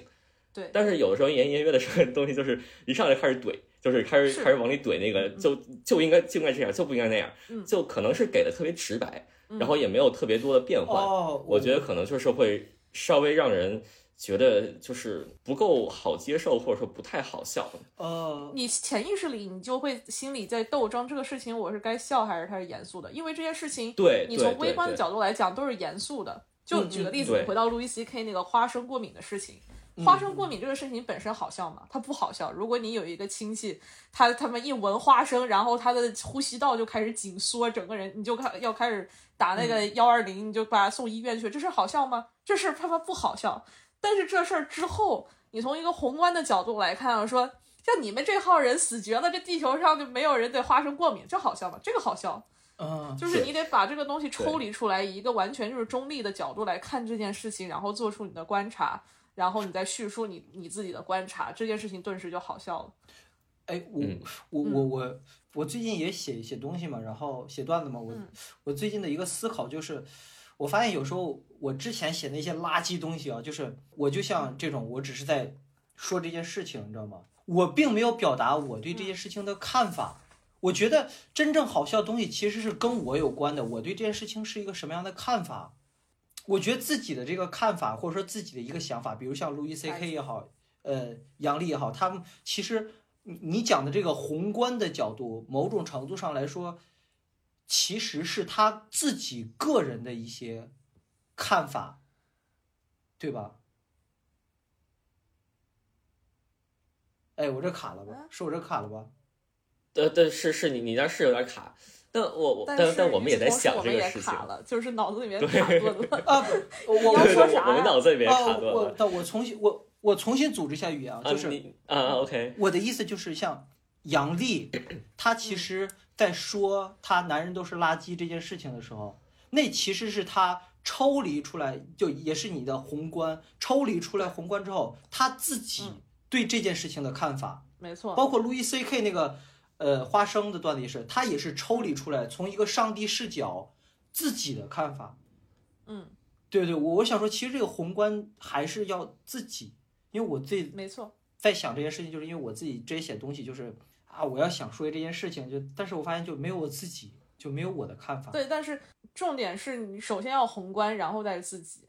对。但是有的时候言言约的这个 东西就是一上来就开始怼，就是开始是。开始往里怼那个，就就应该就应该这样，就不应该那样，嗯。就可能是给的特别直白，然后也没有特别多的变换。哦，我觉得可能就是会稍微让人觉得就是不够好接受，或者说不太好笑。呃，你潜意识里你就会心里在斗争，这个事情我是该笑还是它是严肃的？因为这件事情，对，你从微观的角度来讲都是严肃的。就嗯举个例子，你回到路易 C K 那个花生过敏的事情，花生过敏这个事情本身好笑吗？它不好笑。如果你有一个亲戚，他他们一闻花生，然后他的呼吸道就开始紧缩，整个人你就开要开始打那个幺二零，你就把他送医院去，这事儿好笑吗？这事儿他妈不好笑。但是这事儿之后，你从一个宏观的角度来看，说像你们这号人死绝了，这地球上就没有人对花生过敏，这好笑吗？这个好笑。嗯，就是你得把这个东西抽离出来，以一个完全就是中立的角度来看这件事情，然后做出你的观察，然后你再叙述你你自己的观察，这件事情顿时就好笑了。哎，我嗯我我我我最近也写写东西嘛，然后写段子嘛，我嗯我最近的一个思考就是，我发现有时候我之前写那些垃圾东西啊，就是我就像这种，我只是在说这件事情，你知道吗？我并没有表达我对这件事情的看法。我觉得真正好笑的东西其实是跟我有关的，我对这件事情是一个什么样的看法。我觉得自己的这个看法，或者说自己的一个想法，比如像路易 C K 也好，呃，杨笠也好，他们其实你你讲的这个宏观的角度，某种程度上来说，其实是他自己个人的一些看法，对吧？哎，我这卡了吧？是我这卡了吧？对对，是是你你那是有点卡，但我我但但我们也在想这个事情。卡了，就是脑子里面卡顿了。啊，我我对对，我们说啥呀脑子里面啊，卡顿我了。但我重新我我重新组织一下语言啊，啊，就是你啊，OK，我的意思就是像杨笠，她其实在说他男人都是垃圾这件事情的时候，那其实是他抽离出来，就也是你的宏观抽离出来宏观之后，他自己对这件事情的看法，没错，包括路易 C K 那个呃花生的段子也是，他也是抽离出来，从一个上帝视角自己的看法。嗯，对对，我我想说，其实这个宏观还是要自己，因为我自己没错，在想这件事情，就是因为我自己这些写东西，就是啊，我要想说这件事情，就但是我发现就没有我自己，就没有我的看法。对，但是重点是你首先要宏观，然后再自己，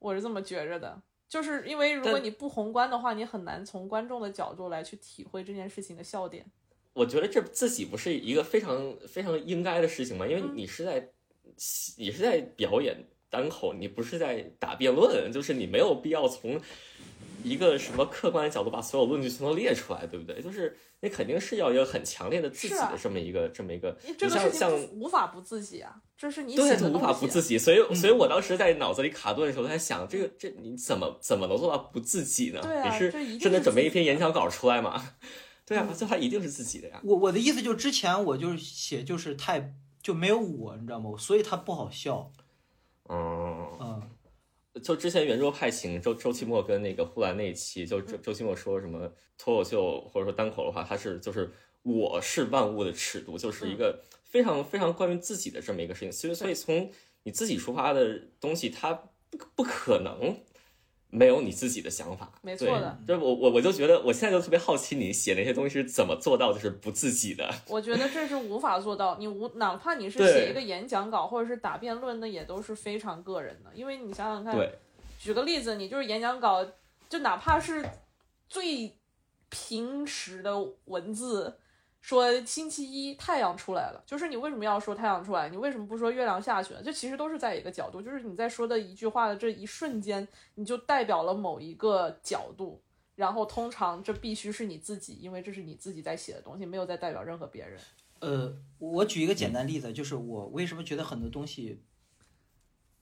我是这么觉着的。就是因为如果你不宏观的话，你很难从观众的角度来去体会这件事情的笑点。我觉得这自己不是一个非常非常应该的事情吗？因为嗯你是在你是在表演单口，你不是在打辩论，就是你没有必要从一个什么客观的角度把所有论据全都列出来，对不对？就是你肯定是要有一个很强烈的自己的这么一个、这么一个，这个事情你像像无法不自己啊，这是你对，写的就无法不自己，所以，所以我当时在脑子里卡顿的时候，在想，这个这你怎么怎么能做到不自己呢？对啊你是这一定真的准备一是自己的篇演讲稿出来吗？对嗯啊，就它一定是自己的呀。我我的意思就是之前我就是写就是太就没有我，你知道吗？所以它不好笑。嗯，嗯，就之前圆桌派请周周奇墨跟那个呼兰那一期，就周周奇墨说什么脱口秀或者说单口的话，他是就是我是万物的尺度，就是一个非常非常关于自己的这么一个事情。所以所以从你自己出发的东西，它不不可能。没有你自己的想法，没错的对。就我我我就觉得，我现在就特别好奇，你写那些东西是怎么做到就是不自己的？我觉得这是无法做到，你无哪怕你是写一个演讲稿或者是打辩论，那也都是非常个人的。因为你想想看，对，举个例子，你就是演讲稿，就哪怕是最平实的文字，说星期一太阳出来了，就是你为什么要说太阳出来？你为什么不说月亮下去了？这其实都是在一个角度，就是你在说的一句话的这一瞬间，你就代表了某一个角度。然后通常这必须是你自己，因为这是你自己在写的东西，没有在代表任何别人。呃，我举一个简单例子，就是我为什么觉得很多东西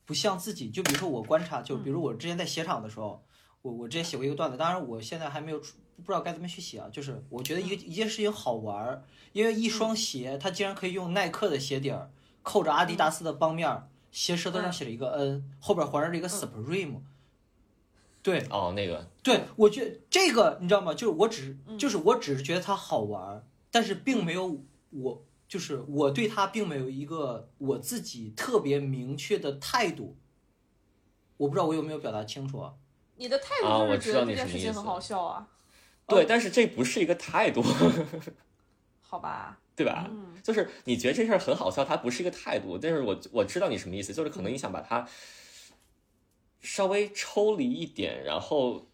不像自己，就比如说我观察，就比如我之前在写场的时候，我我之前写过一个段子，当然我现在还没有出不知道该怎么去写啊，就是我觉得一个一件事情好玩儿，因为一双鞋它竟然可以用耐克的鞋底儿扣着阿迪达斯的帮面儿，鞋舌头上写了一个 N，后边环绕着一个 Supreme，对，哦，那个。对，我觉得这个你知道吗？就是我只就是我只是觉得它好玩儿，但是并没有我就是我对它并没有一个我自己特别明确的态度。我不知道我有没有表达清楚啊？你的态啊度就是觉得这件事情很好笑啊，对，但是这不是一个态度，好吧？对吧？嗯就是你觉得这事儿很好笑，它不是一个态度，但是我我知道你什么意思，就是可能你想把它稍微抽离一点，然后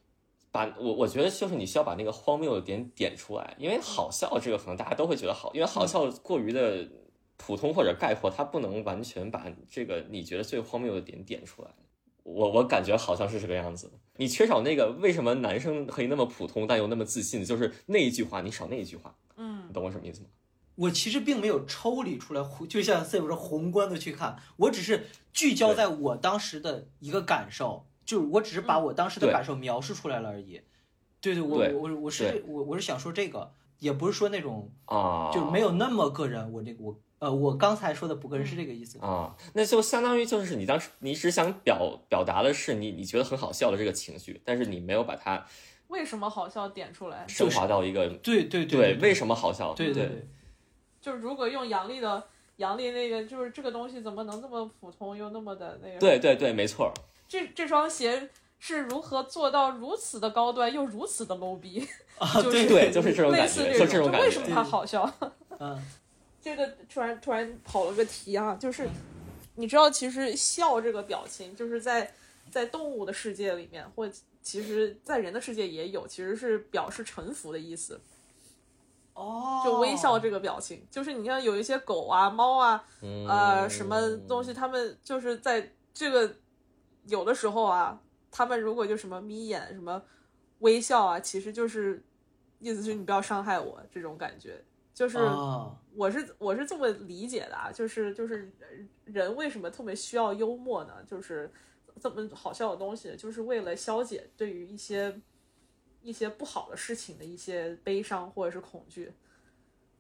把我我觉得就是你需要把那个荒谬的点点出来，因为好笑这个可能大家都会觉得好，因为好笑过于的普通或者概括，它不能完全把这个你觉得最荒谬的点点出来。我我感觉好像是这个样子，你缺少那个为什么男生可以那么普通但又那么自信，就是那一句话，你少那一句话，嗯。你懂我什么意思吗？我其实并没有抽离出来，就像 C 说宏观的去看，我只是聚焦在我当时的一个感受，就是我只是把我当时的感受描述出来了而已。对对，我对我我是我我是想说这个，也不是说那种啊，就没有那么个人，我这个我呃我刚才说的不个人是这个意思。啊，那就相当于就是你当时你只想表表达的是你你觉得很好笑的这个情绪，但是你没有把它为什么好笑点出来？升华到一个对对对对，为什么好笑？对对对，就是如果用杨笠的杨笠那个，就是这个东西怎么能这么普通又那么的那个？，对对对，没错。这这双鞋是如何做到如此的高端又如此的 low 逼？啊 就是对就是这种类感觉似这种，就这种感觉为什么它好笑？嗯这个突然突然跑了个题啊，就是你知道，其实笑这个表情，就是在在动物的世界里面，或其实在人的世界也有，其实是表示臣服的意思。哦，就微笑这个表情，就是你看有一些狗啊、猫啊，嗯。呃，什么东西，它们就是在这个有的时候啊，他们如果就什么眯眼、什么微笑啊，其实就是意思是你不要伤害我这种感觉，就是啊我是我是这么理解的啊，就是就是人为什么特别需要幽默呢？就是这么好笑的东西，就是为了消解对于一些一些不好的事情的一些悲伤或者是恐惧，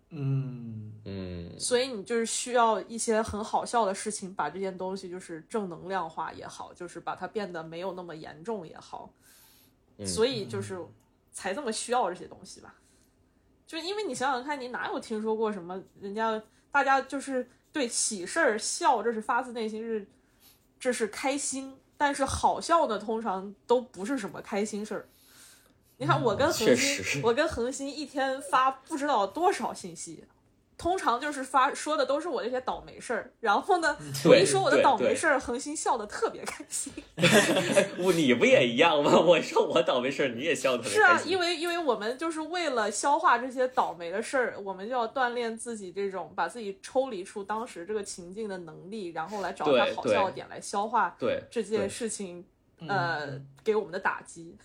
嗯。嗯。所以你就是需要一些很好笑的事情，把这件东西就是正能量化也好，就是把它变得没有那么严重也好，嗯所以就是才这么需要这些东西吧。就因为你想想看，你哪有听说过什么人家大家就是对喜事儿笑，这是发自内心是这是开心，但是好笑的通常都不是什么开心事儿。你看我跟恒星，我跟恒星一天发不知道多少信息，通常就是发说的都是我这些倒霉事儿。然后呢，我一说我的倒霉事儿，恒星笑得特别开心。我你不也一样吗？我说我倒霉事儿，你也笑得特别是啊因为因为我们就是为了消化这些倒霉的事儿，我们就要锻炼自己这种把自己抽离出当时这个情境的能力，然后来找它对好笑的点来消化对这件事情呃给我们的打击。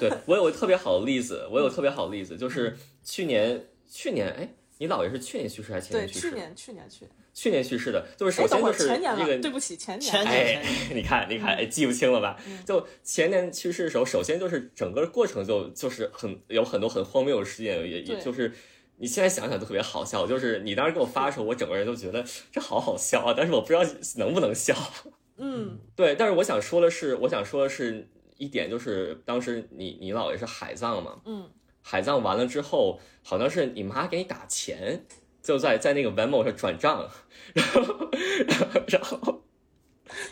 对我有个特别好的例子，我有 特别好的例子，就是去年去年哎，你姥爷是去年去世还是前，年去世？去年去年去年，去年去世的，就是首先就是前年了，这个对不起，前年。前哎年，你看，你看，哎，记不清了吧？就前年去世的时候，首先就是整个过程就就是很有很多很荒谬的事件，也也就是你现在想想都特别好笑。就是你当时给我发的时候，我整个人都觉得这好好笑啊，但是我不知道能不能笑。嗯，对，但是我想说的是，我想说的是一点，就是当时你你姥爷是海葬嘛，嗯，海葬完了之后，好像是你妈给你打钱，就在在那个 Venmo 上转账，然后然后然后，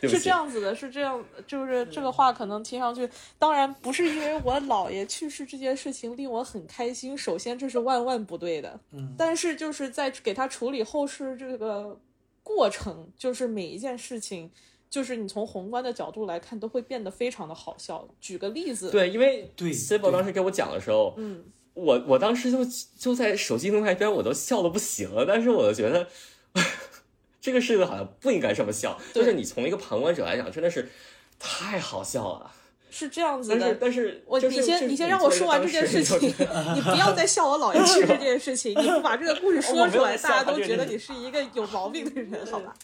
是这样子的，是这样，就是这个话可能听上去，当然不是因为我姥爷去世这件事情令我很开心，首先这是万万不对的，嗯，但是就是在给他处理后事这个过程，就是每一件事情，就是你从宏观的角度来看，都会变得非常的好笑。举个例子，，对，因为对 c i b o 对当时给我讲的时候，嗯，我我当时就就在手机另外一边，我都笑的不行了，但是我就觉得。这个事情好像不应该这么笑，就是你从一个旁观者来讲，真的是太好笑了。是这样子但是的。但是，我你先你先让我说完这件事情，你不要再笑我姥爷去世这件事情，你不把这个故事 说出来，大家都觉得你是一个有毛病的人，好吧？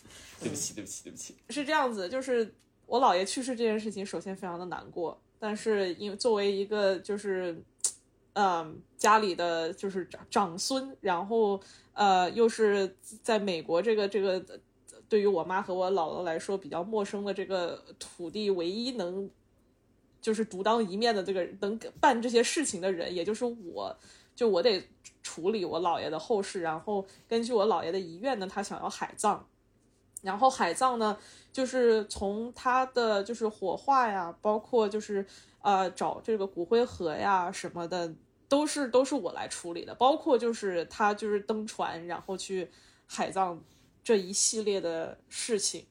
对不起，对不起，对不起。是这样子，就是我姥爷去世这件事情，首先非常的难过，但是因为作为一个就是，嗯，家里的就是长长孙，然后呃，又是在美国这个这个对于我妈和我姥姥来说比较陌生的这个土地，唯一能就是独当一面的这个能办这些事情的人，也就是我。就我得处理我姥爷的后事，然后根据我姥爷的遗愿呢，他想要海葬，然后海葬呢，就是从他的就是火化呀，包括就是呃找这个骨灰盒呀什么的，都是都是我来处理的，包括就是他就是登船然后去海葬这一系列的事情，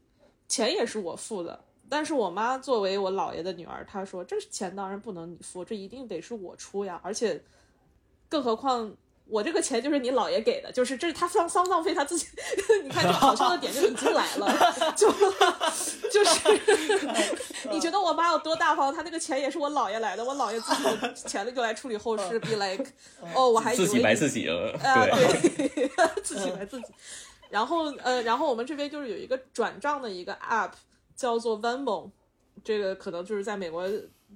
钱也是我付的。但是我妈作为我姥爷的女儿，她说这钱当然不能你付，这一定得是我出呀，而且更何况我这个钱就是你姥爷给的，就是这是他丧丧葬费他自己。你看这好笑的点就已经来了，就就 是你觉得我妈有多大方？她那个钱也是我姥爷来的，我姥爷自己的钱就来处理后事，be like，哦，我还以为自己白自己了，啊，对，对，自己来自己。然后呃，然后我们这边就是有一个转账的一个 app，叫做 Venmo，这个可能就是在美国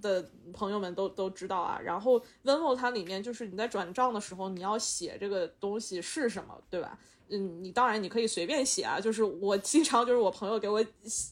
的朋友们都都知道啊。然后 Venmo 它里面就是你在转账的时候，你要写这个东西是什么，对吧？嗯，你当然你可以随便写啊，就是我经常就是我朋友给我，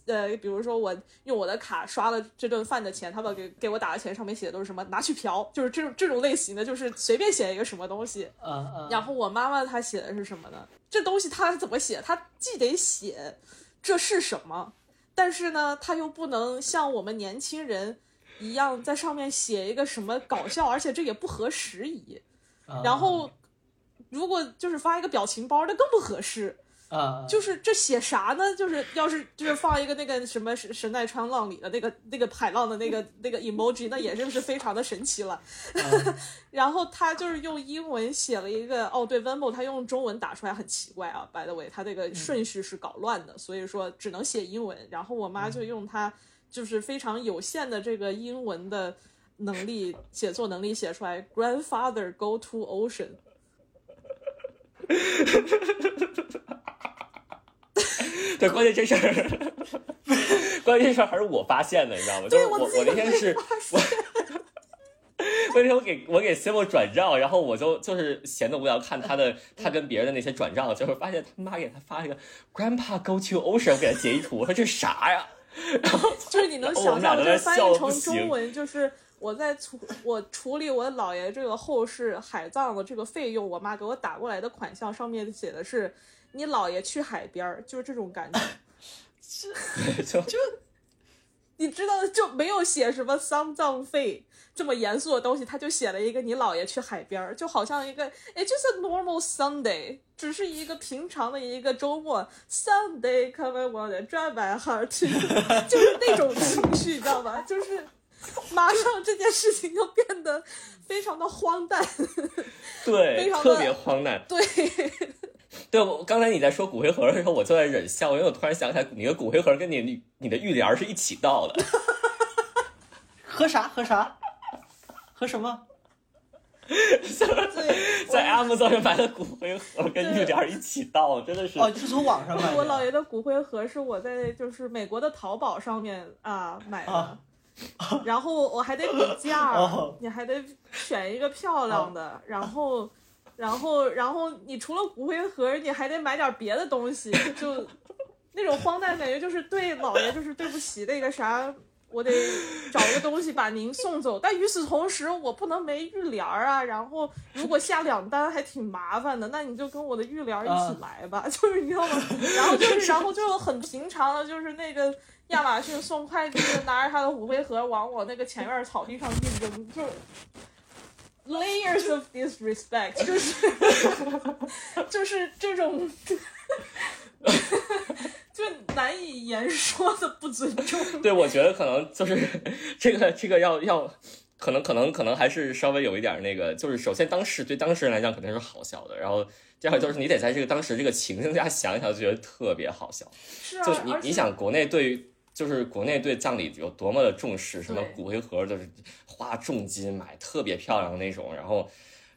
呃，比如说我用我的卡刷了这顿饭的钱，他们给给我打的钱上面写的都是什么拿去嫖，就是这种这种类型的，就是随便写一个什么东西，嗯嗯，然后我妈妈她写的是什么呢？这东西她怎么写？她既得写这是什么，但是呢，她又不能像我们年轻人一样在上面写一个什么搞笑，而且这也不合时宜。嗯然后，如果就是发一个表情包，那更不合适。啊，就是这写啥呢？就是要是就是放一个那个什么神神奈川浪里的那个那个海浪的那个那个 emoji，那也是是非常的神奇了。然后他就是用英文写了一个哦，对，Venmo 他用中文打出来很奇怪啊，by the way，他这个顺序是搞乱的，所以说只能写英文。然后我妈就用她就是非常有限的这个英文的能力写作能力写出来，grandfather go to ocean。对，关键这事儿，关键这事儿还是我发现的，你知道吗？就是我我那天是我。那天我给我给 Simo 转账，然后我就就是闲的无聊看他的 他跟别人的那些转账，结果发现他妈给他发了一个 Grandpa go to ocean，我给他截一图，我说这是啥呀？就是你能想象，就是翻译成中文，就是我在处我处理我姥爷这个后事海葬的这个费用，我妈给我打过来的款项上面写的是你姥爷去海边儿，就是这种感觉。就你知道就没有写什么丧葬费这么严肃的东西，他就写了一个你姥爷去海边儿，就好像一个哎，就是 normal Sunday，只是一个平常的一个周末，Sunday come on wanna drive my heart，就是那种情绪，你知道吧？就是马上这件事情就变得非常的荒诞，对非，常特别荒诞。对，对，我刚才你在说骨灰盒的时候，我就在忍笑，因为我突然想起来，你的骨灰盒跟你你你的浴帘是一起到的。喝啥喝啥？喝什么？对，在 Amazon 上买的骨灰盒跟浴帘一起到，真的是哦，就是从网上买的。我姥爷的骨灰盒是我在就是美国的淘宝上面啊买的，啊然后我还得比价你还得选一个漂亮的，然后，然后，然后你除了骨灰盒，你还得买点别的东西，就那种荒诞感觉，就是对姥爷就是对不起那个啥。我得找个东西把您送走，但与此同时，我不能没浴帘儿啊。然后，如果下两单还挺麻烦的，那你就跟我的浴帘儿一起来吧，就是你知道吗？然后就是，然后就很平常的，就是那个亚马逊送快递的拿着他的骨灰盒往我那个前院草地上一扔，就是 layers of disrespect，就是 就是这种。就难以言说的不尊重。对，我觉得可能就是 这个这个要要，可能可能可能还是稍微有一点那个，就是首先当时对当事人来讲肯定是好笑的，然后第二就是你得在这个当时这个情境下想一想，就觉得特别好笑。是啊，就你你想国内对于就是国内对葬礼有多么的重视，什么骨灰盒就是花重金买特别漂亮的那种，然后。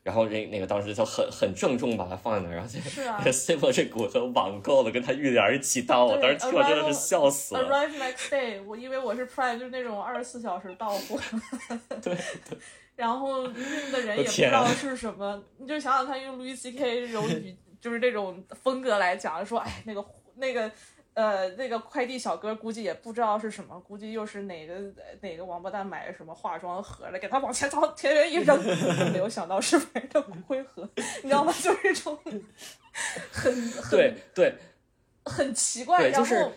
然后那那个当时就很很郑重把它放在那儿，然后是啊那个 s i m 这骨头网购的跟他浴帘一起到，我当时听了真的是笑死了。Arrive next day，我因为我是 Prime，就是那种二十四小时到货。对对然后运的人也不知道是什么，你就想想他用 Louis C.K. 这种语，就是这种风格来讲，说哎那个那个。呃，那个快递小哥估计也不知道是什么，估计又是哪个哪个王八蛋买的什么化妆盒了，给他往前朝田园一扔，没有想到是买的骨灰盒，你知道吗？就是一种很很 对对很奇怪，对，然后、就是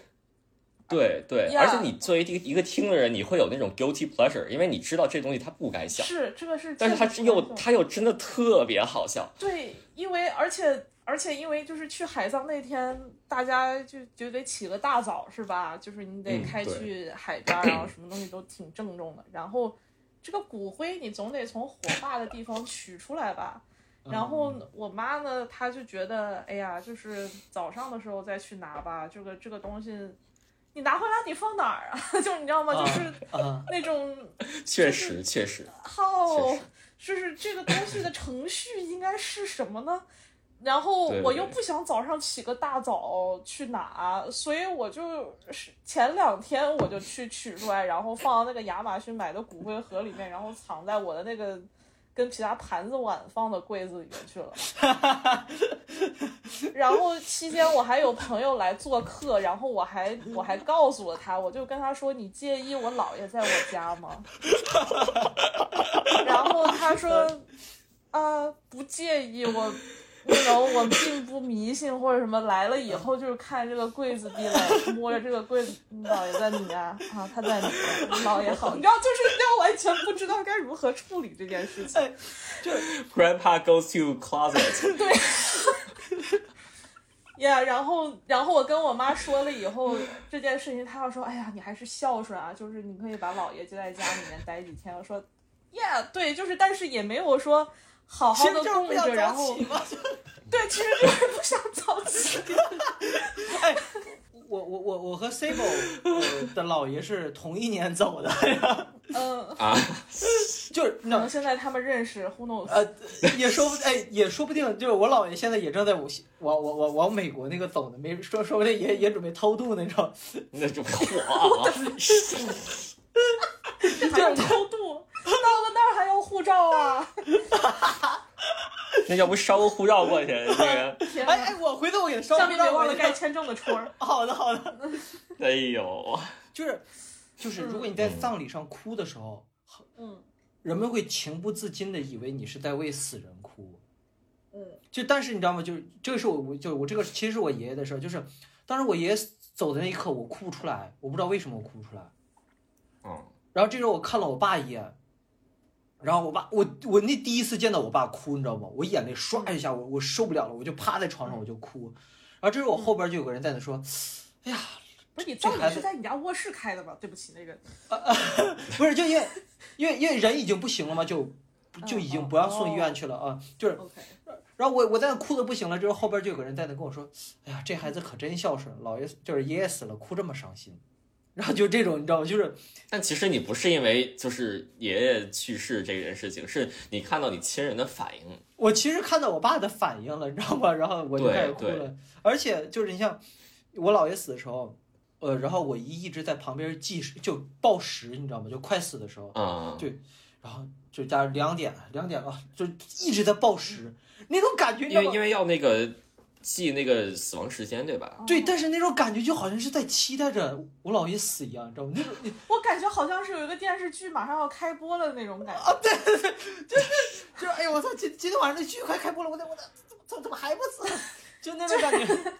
对对，Yeah 而且你作为一个一个听的人，你会有那种 guilty pleasure，因为你知道这东西他不该笑，是这个是，但是他又严重它又真的特别好笑。对，因为而且而且因为就是去海葬那天，大家就就得起个大早是吧？就是你得开去海边儿，然后什么东西都挺郑重的。然后这个骨灰你总得从火化的地方取出来吧。然后我妈呢，她就觉得，哎呀，就是早上的时候再去拿吧，这个这个东西，你拿回来你放哪儿啊？就你知道吗？就是啊，那种 确实确实，好，就是这个东西的程序应该是什么呢？然后我又不想早上起个大早去拿，所以我就是前两天我就去取出来，然后放到那个亚马逊买的骨灰盒里面，然后藏在我的那个跟其他盘子碗放的柜子里面去了。然后期间我还有朋友来做客，然后我还我还告诉了他，我就跟他说：“你介意我姥爷在我家吗？” 然后他说：“啊，不介意，我那种我并不迷信或者什么，来了以后就是看这个柜子地了，摸着这个柜子，你姥爷在你家啊，他在你家，姥爷好，你知道，就是要完全不知道该如何处理这件事情。就 Grandpa goes to closet，对。呀然后，然后我跟我妈说了以后，这件事情，她要说，哎呀，你还是孝顺啊，就是你可以把姥爷接在家里面待几天。我说，呀，对，就是，但是也没有说好好的供着，然后，对，其实就是不想早起。我我我我和 Sable 呃的姥爷是同一年走的，嗯，啊，就是可能那现在他们认识，who knows？呃也说不哎也说不定，就是我姥爷现在也正在往往往往往美国那个走呢，没说说不定也也准备偷渡那种。那就火，这还要偷渡，到了那儿还要！那要不烧个护照过去！哎哎，我回头我给他烧上面别忘了盖签证的戳儿。好的好的，哎呦，就是就是，如果你在葬礼上哭的时候，嗯人们会情不自禁的以为你是在为死人哭。嗯就但是你知道吗？就是这个是我我就我这个其实是我爷爷的事儿，就是当时我爷爷走的那一刻，我哭不出来，我不知道为什么我哭不出来。嗯，然后这时候我看了我爸一眼，然后我爸我我那第一次见到我爸哭，你知道吗？我眼泪唰一下，我我受不了了，我就趴在床上我就哭。然后这时候我后边就有个人在那说：“哎呀，不是你这孩子葬礼是在你家卧室开的吧？对不起，那个不是，就因为因为因为人已经不行了嘛，就就已经哦不让送医院去了啊。就是然后我我在那哭的不行了，之后后边就有个人在那跟我说：“哎呀，这孩子可真孝顺，老爷就是爷爷死了，哭这么伤心。”然后就这种你知道吗？就是但其实你不是因为就是爷爷去世这件事情，是你看到你亲人的反应。我其实看到我爸的反应了，你知道吗？然后我就开始哭了。而且就是你像我姥爷死的时候，呃，然后我姨一直在旁边计时，就报时，你知道吗？就快死的时候，啊、对，然后就加两点，两点了，就一直在报时，那种感觉，因为因？为要那个记那个死亡时间，对吧？对，但是那种感觉就好像是在期待着我姥爷死一样，你知道吗？那种 我感觉好像是有一个电视剧马上要开播了的那种感觉啊对。就是就是哎呦我操，今今天晚上那剧快开播了，我得我得怎么怎么怎么还不死？就那种感觉，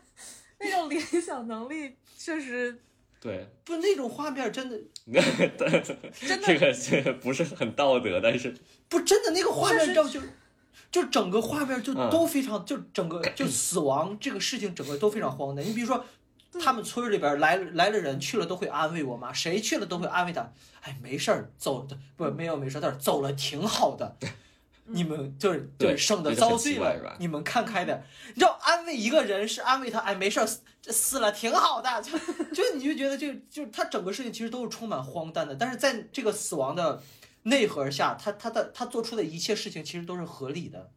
那种联想能力确实 对，不那种画面真的真的这个这个不是很道德，但是不真的那个画面，是你知道就。整个画面就嗯都非常，就整个就死亡这个事情，整个都非常荒诞。你比如说，他们村里边来来了人去了都会安慰我妈，谁去了都会安慰她，哎，没事儿，走的不没有没事儿，但是走了挺好的。你们就是就对是省得遭罪奇怪是吧了，你们看开点。你知道安慰一个人是安慰他，哎，没事儿，死死了挺好的，就就你就觉得就就他整个事情其实都是充满荒诞的，但是在这个死亡的内核下，他他的他做出的一切事情其实都是合理的。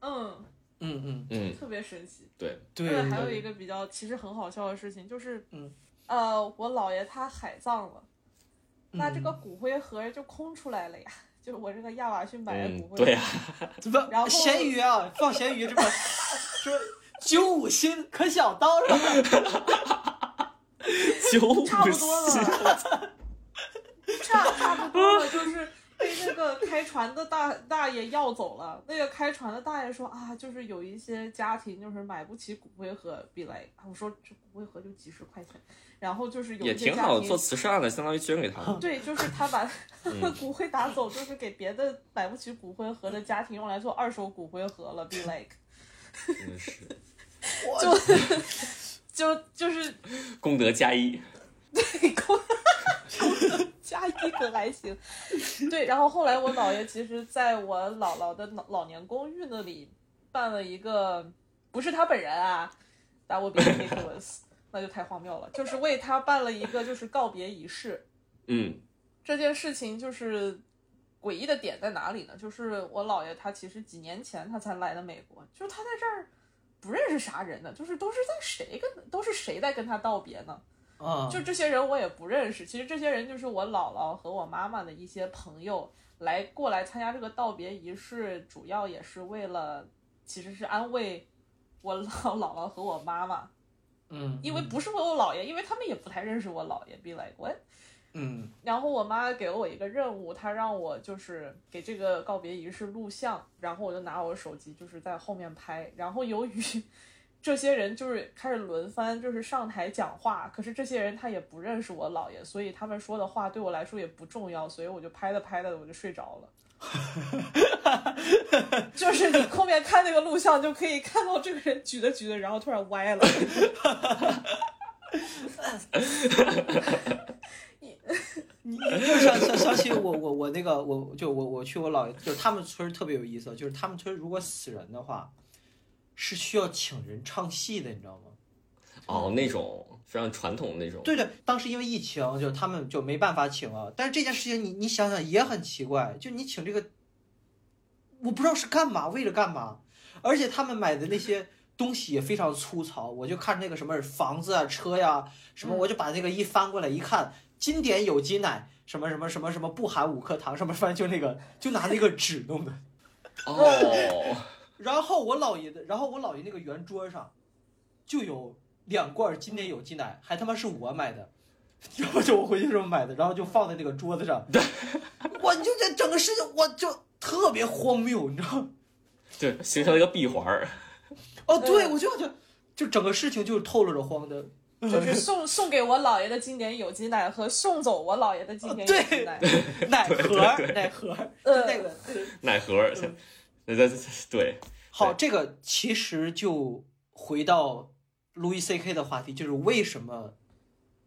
嗯，嗯嗯，嗯，特别神奇。对，对。还有一个比较其实很好笑的事情，就是嗯呃，我姥爷他海葬了，那这个嗯骨灰盒就空出来了呀，就是我这个亚马逊买的骨嗯，灰。对呀、怎么然后咸鱼啊，放咸鱼这么 说九五新可小刀是吧？九差不多五了，差差不多了，就是被那个开船的大大爷要走了。那个开船的大爷说啊，就是有一些家庭就是买不起骨灰盒，be like，我说这骨灰盒就几十块钱，然后就是有些家庭挺好，做慈善的，相当于捐给他们。对，就是他把 嗯 骨灰打走，就是给别的买不起骨灰盒的家庭用来做二手骨灰盒了，be like，真是就就就是功德加一。对功加一个还行。对，然后后来我姥爷其实在我姥姥的老老年公寓那里办了一个，不是他本人啊，that would be ridiculous，那就太荒谬了，就是为他办了一个就是告别仪式。嗯这件事情就是诡异的点在哪里呢？就是我姥爷他其实几年前他才来的美国，就是他在这儿不认识啥人呢，就是都是在谁跟都是谁在跟他道别呢？啊，就这些人我也不认识，其实这些人就是我姥姥和我妈妈的一些朋友来过来参加这个道别仪式，主要也是为了其实是安慰我老 姥姥和我妈妈，嗯，因为不是为我姥爷，因为他们也不太认识我姥爷，be like what。嗯然后我妈给了我一个任务，她让我就是给这个告别仪式录像，然后我就拿我手机就是在后面拍。然后由于这些人就是开始轮番就是上台讲话，可是这些人他也不认识我姥爷，所以他们说的话对我来说也不重要，所以我就拍的拍的我就睡着了。就是你后面看那个录像就可以看到这个人举着举着，然后突然歪了。你你就想想想起我我我那个我就我我去我姥爷就是他们村特别有意思，就是他们村如果死人的话，是需要请人唱戏的，你知道吗？哦，那种非常传统的那种。对对，当时因为疫情，就他们就没办法请了。但是这件事情你你想想也很奇怪，就你请这个，我不知道是干嘛，为了干嘛？而且他们买的那些东西也非常粗糙，我就看那个什么房子啊、车呀、什么，嗯我就把那个一翻过来一看，经典有机奶，什么什么什么什么不含五克糖，什么反正就那个就拿那个纸弄的。哦，然后我姥爷的，然后我姥爷那个圆桌上就有两罐经典有机奶，还他妈是我买的，然后就我回去时候买的，然后就放在那个桌子上。对我就这整个事情，我就特别荒谬，你知道吗？对，形成了一个闭环儿。哦，对，我就就就整个事情就是透露着荒的。就是送送给我姥爷的经典有机奶和送走我姥爷的经典有机奶。奶盒儿，奶盒儿，就呃那个。奶盒儿，对对对，好，这个其实就回到 Louis C K 的话题，就是为什么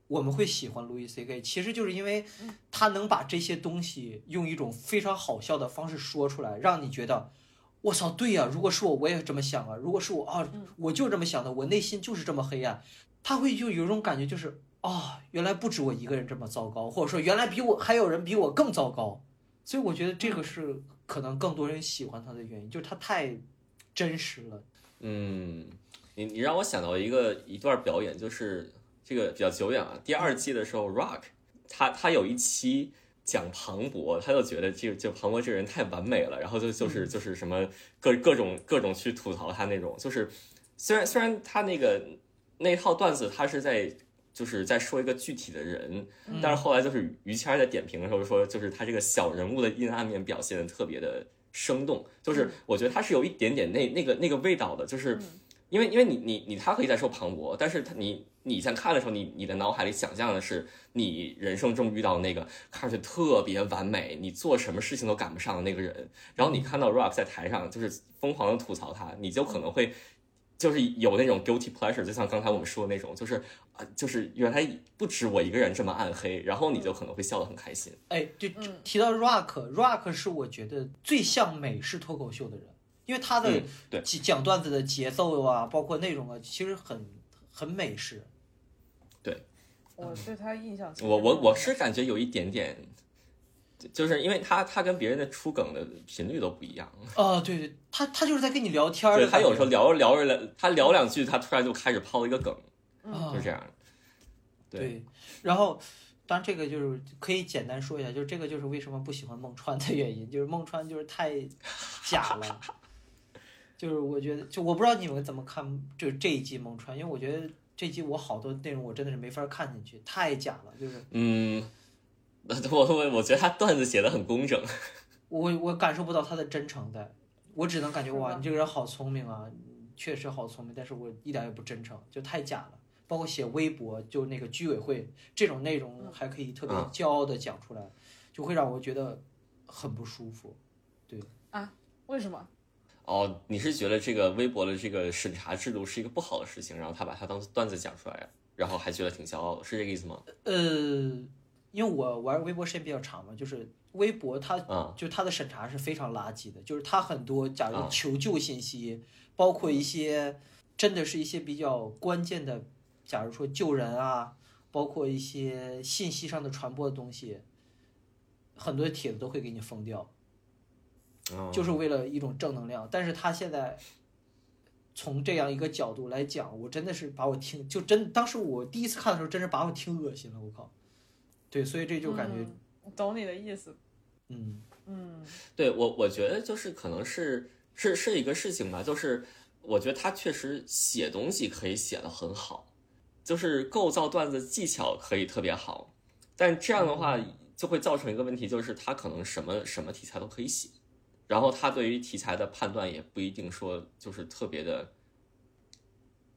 我们会喜欢 Louis C K，其实就是因为他能把这些东西用一种非常好笑的方式说出来，让你觉得，我操，对呀、如果是我，我也这么想啊，如果是我啊，我就这么想的，我内心就是这么黑暗，他会就有一种感觉，就是啊、原来不止我一个人这么糟糕，或者说原来比我还有人比我更糟糕，所以我觉得这个是可能更多人喜欢他的原因，就是他太真实了。嗯，你你让我想到一个一段表演，就是这个比较久远了。第二季的时候，Rock 他他有一期讲庞博，他就觉得这就庞博这人太完美了，然后就就是就是什么各各种各种去吐槽他那种，就是虽然虽然他那个那套段子他是在。就是在说一个具体的人，但是后来就是于谦在点评的时候说，就是他这个小人物的阴暗面表现的特别的生动，就是我觉得他是有一点点那那个那个味道的，就是因为因为你你你他可以在说庞博，但是他你你在看的时候，你你的脑海里想象的是你人生中遇到那个看上去特别完美，你做什么事情都赶不上的那个人，然后你看到 Rock 在台上就是疯狂的吐槽他，你就可能会。就是有那种 guilty pleasure，就像刚才我们说的那种，就是啊，就是原来不止我一个人这么暗黑，然后你就可能会笑得很开心。哎，就就提到 Rock，Rock 是我觉得最像美式脱口秀的人，因为他的嗯对讲讲段子的节奏啊，包括内容啊，其实很很美式。对我对他印象我我我是感觉有一点点，就是因为他他跟别人的出梗的频率都不一样。哦，对对，他他就是在跟你聊天他。有时候聊着聊着聊，他聊两句，他突然就开始抛一个梗，啊就这样。对，然后当然这个就是可以简单说一下，就是这个就是为什么不喜欢孟川的原因，就是孟川就是太假了。就是我觉得，就我不知道你们怎么看，就是这一季孟川，因为我觉得这季我好多内容我真的是没法看进去，太假了。就是嗯，我我我觉得他段子写的很工整。我我感受不到他的真诚在，我只能感觉哇，你这个人好聪明啊，确实好聪明，但是我一点也不真诚，就太假了。包括写微博，就那个居委会这种内容，还可以特别嗯骄傲的讲出来，就会让我觉得很不舒服。对啊为什么？哦，你是觉得这个微博的这个审查制度是一个不好的事情，然后他把它当段子讲出来，然后还觉得挺骄傲，是这个意思吗？呃，因为我玩微博时间比较长嘛，就是微博它、嗯就它的审查是非常垃圾的，就是它很多假如嗯求救信息，包括一些真的是一些比较关键的，假如说救人啊，包括一些信息上的传播的东西，很多帖子都会给你封掉。哦就是为了一种正能量。但是他现在从这样一个角度来讲，我真的是把我听就真，当时我第一次看的时候，真是把我听恶心了，我靠。对，所以这就感觉，嗯懂你的意思。嗯嗯对我，我觉得就是可能是是是一个事情吧，就是我觉得他确实写东西可以写的很好，就是构造段子技巧可以特别好，但这样的话就会造成一个问题，就是他可能什么什么题材都可以写，然后他对于题材的判断也不一定说就是特别的。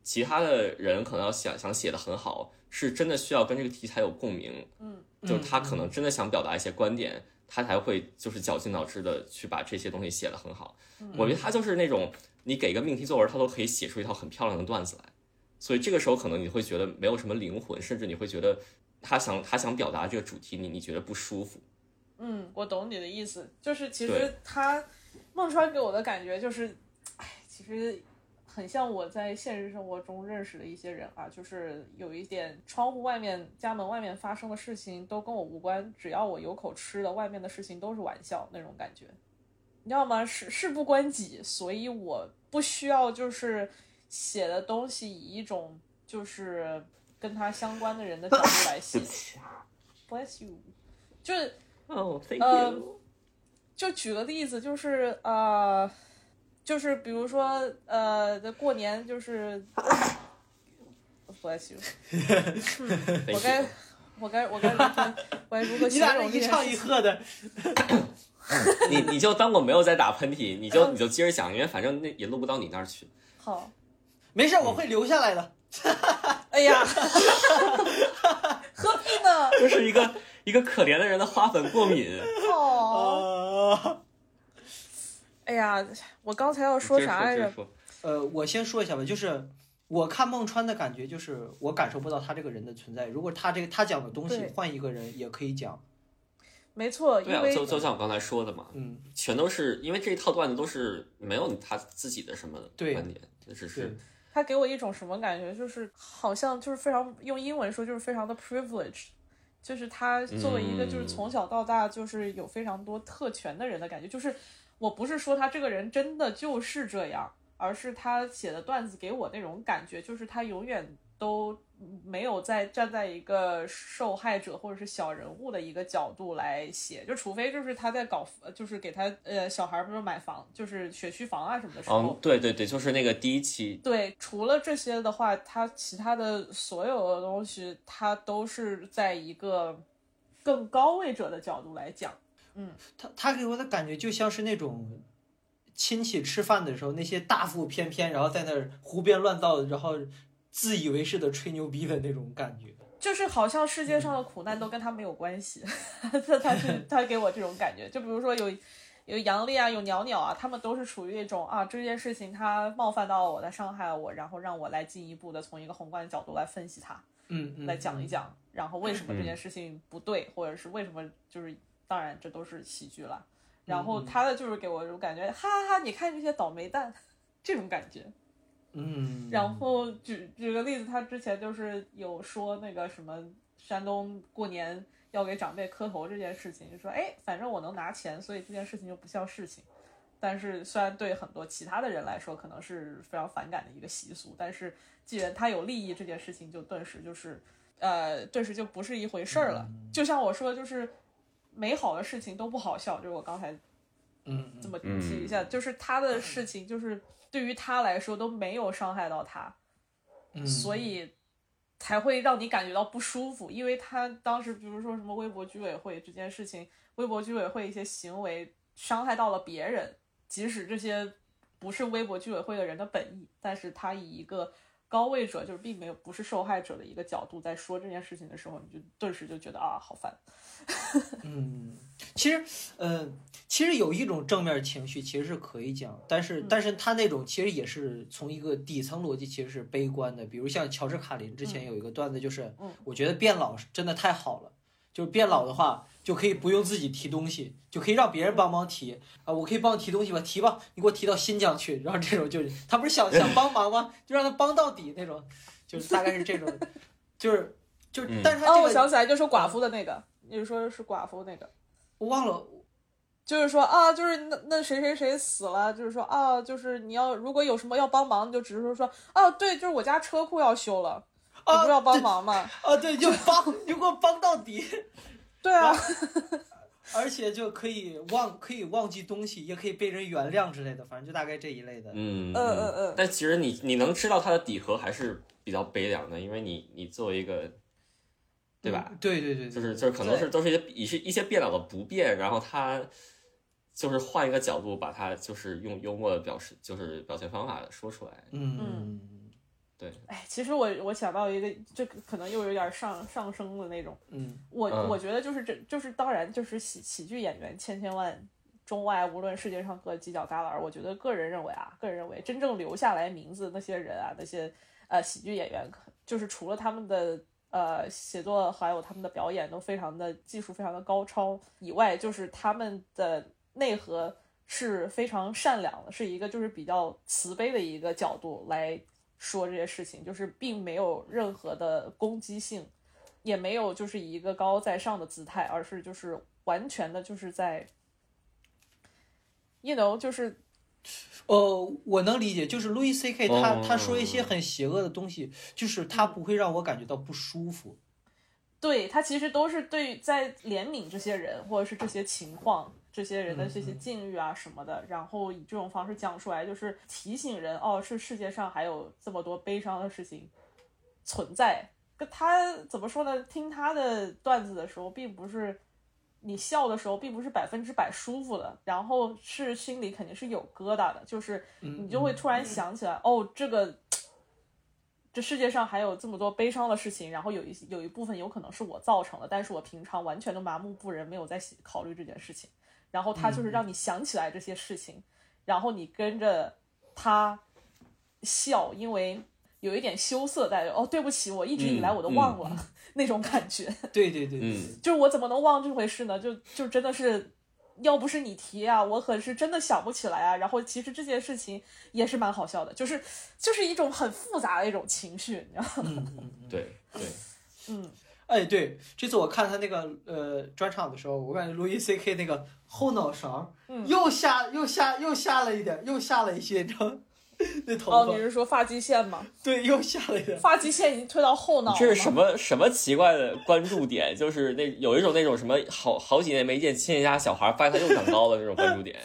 其他的人可能要想想写的很好，是真的需要跟这个题材有共鸣，嗯就是他可能真的想表达一些观点，他才会就是绞尽脑汁的去把这些东西写得很好。我觉得他就是那种你给个命题作文，他都可以写出一套很漂亮的段子来。所以这个时候可能你会觉得没有什么灵魂，甚至你会觉得他想他想表达这个主题，你你觉得不舒服。嗯，我懂你的意思，就是其实他孟川给我的感觉就是，哎，其实很像我在现实生活中认识的一些人啊，就是有一点窗户外面、家门外面发生的事情都跟我无关，只要我有口吃的，外面的事情都是玩笑那种感觉。你知道吗？事事不关己，所以我不需要就是写的东西以一种就是跟他相关的人的角度来 写。Bless you，就是哦、呃就举个例子，就是呃，就是比如说呃，在过年就是，bless you，我该我该 我该如何我该如何你形俩一唱？一和的，你你就当我没有在打喷嚏，你就你就接着讲，因为反正那也录不到你那儿去。好，没事，我会留下来的。哎呀，何必呢？就是一个一个可怜的人的花粉过敏。哦，啊，哎呀，我刚才要说啥来着？呃，我先说一下吧，就是我看孟川的感觉，就是我感受不到他这个人的存在。如果他这个他讲的东西换一个人也可以讲，没错，对啊，因为就就像我刚才说的嘛，嗯，全都是因为这一套段子都是没有他自己的什么对观点，这只是他给我一种什么感觉？就是好像就是非常用英文说就是非常的 privilege，就是他作为一个就是从小到大就是有非常多特权的人的感觉。就是我不是说他这个人真的就是这样，而是他写的段子给我那种感觉，就是他永远都。没有在站在一个受害者或者是小人物的一个角度来写，就除非就是他在搞，就是给他呃小孩不是买房，就是学区房啊什么的时候。嗯，对对对，就是那个第一期。对，除了这些的话，他其他的所有的东西，他都是在一个更高位者的角度来讲。嗯，他他给我的感觉就像是那种亲戚吃饭的时候，那些大腹翩翩，然后在那儿胡编乱造，然后。自以为是的吹牛逼的那种感觉，就是好像世界上的苦难都跟他没有关系。他他是 他给我这种感觉，就比如说有有杨丽啊，有袅袅啊，他们都是处于一种啊这件事情他冒犯到我，他伤害了我，然后让我来进一步的从一个宏观的角度来分析他，嗯，来讲一讲，然后为什么这件事情不对，或者是为什么就是当然这都是喜剧了。然后他的就是给我一种感觉，哈哈哈，你看这些倒霉蛋，这种感觉。嗯，然后举举个例子，他之前就是有说那个什么山东过年要给长辈磕头这件事情，就说哎，反正我能拿钱，所以这件事情就不叫事情。但是虽然对很多其他的人来说可能是非常反感的一个习俗，但是既然他有利益，这件事情就顿时就是呃，顿时就不是一回事儿了。就像我说，就是美好的事情都不好笑，就是我刚才嗯这么提一下，就是他的事情就是。对于他来说都没有伤害到他，所以才会让你感觉到不舒服。因为他当时，比如说什么微博居委会这件事情，微博居委会一些行为伤害到了别人，即使这些不是微博居委会的人的本意，但是他以一个高位者，就是并没有不是受害者的一个角度在说这件事情的时候，你就顿时就觉得啊，好烦。嗯，其实，呃，其实有一种正面情绪，其实是可以讲，但是，但是他那种其实也是从一个底层逻辑，其实是悲观的。比如像乔治卡林之前有一个段子，就是，我觉得变老真的太好了，就是变老的话就可以不用自己提东西，就可以让别人帮忙提啊，我可以帮你提东西吧，提吧，你给我提到新疆去，然后这种就是他不是想想帮忙吗？就让他帮到底那种，就是大概是这种，就是就是，但是他哦，我想起来，就说寡妇的那个。你说是寡妇那个，我忘了，就是说啊，就是那那谁谁谁死了，就是说啊，就是你要如果有什么要帮忙，就只是说说啊，对，就是我家车库要修了，你不要帮忙吗？啊，对，就帮，就给我帮到底。对啊，而且就可以忘，可以忘记东西，也可以被人原谅之类的，反正就大概这一类的。嗯嗯嗯嗯。但其实你你能知道它的底核还是比较悲凉的，因为你你作为一个。对吧？对对对，就是就是可能是都是一些一些一些变老的不变，然后他就是换一个角度把它就是用幽默的表示就是表现方法说出来。嗯，对。哎，其实我我想到一个，这可能又有点上上升的那种。嗯，我我觉得就是这就是当然就是喜喜剧演员千千万中外，无论世界上各犄角旮旯，我觉得个人认为啊，个人认为真正留下来名字那些人啊，那些呃喜剧演员，就是除了他们的。呃，写作还有他们的表演都非常的技术非常的高超，以外就是他们的内核是非常善良的，是一个就是比较慈悲的一个角度来说这些事情，就是并没有任何的攻击性，也没有就是以一个高高在上的姿态，而是就是完全的就是在，you know，就是。呃，我能理解，就是 Louis C K 他他说一些很邪恶的东西，就是他不会让我感觉到不舒服。对他其实都是对在怜悯这些人，或者是这些情况、这些人的这些境遇啊什么的，然后以这种方式讲出来，就是提醒人哦，是世界上还有这么多悲伤的事情存在。他怎么说呢？听他的段子的时候，并不是。你笑的时候并不是百分之百舒服的，然后是心里肯定是有疙瘩的，就是你就会突然想起来，哦，这个这世界上还有这么多悲伤的事情，然后有一有一部分有可能是我造成的，但是我平常完全都麻木不仁，没有在考虑这件事情，然后他就是让你想起来这些事情，然后你跟着他笑，因为有一点羞涩在，哦，对不起，我一直以来我都忘了。那种感觉，对对对，嗯，就是我怎么能忘这回事呢？就就真的是要不是你提啊，我可是真的想不起来啊。然后其实这件事情也是蛮好笑的，就是就是一种很复杂的一种情绪，你知道吗？对对，嗯，哎，对，这次我看他那个呃专场的时候，我感觉路易 C K 那个后脑勺嗯又下又下又下了一点，又下了一些，你知道吗？那头哦，你是说发际线吗？对，又下了一点。发际线已经推到后脑了。这是什么什么奇怪的关注点？就是那有一种那种什么好好几年没见亲人家小孩，发现他又长高了那种关注点。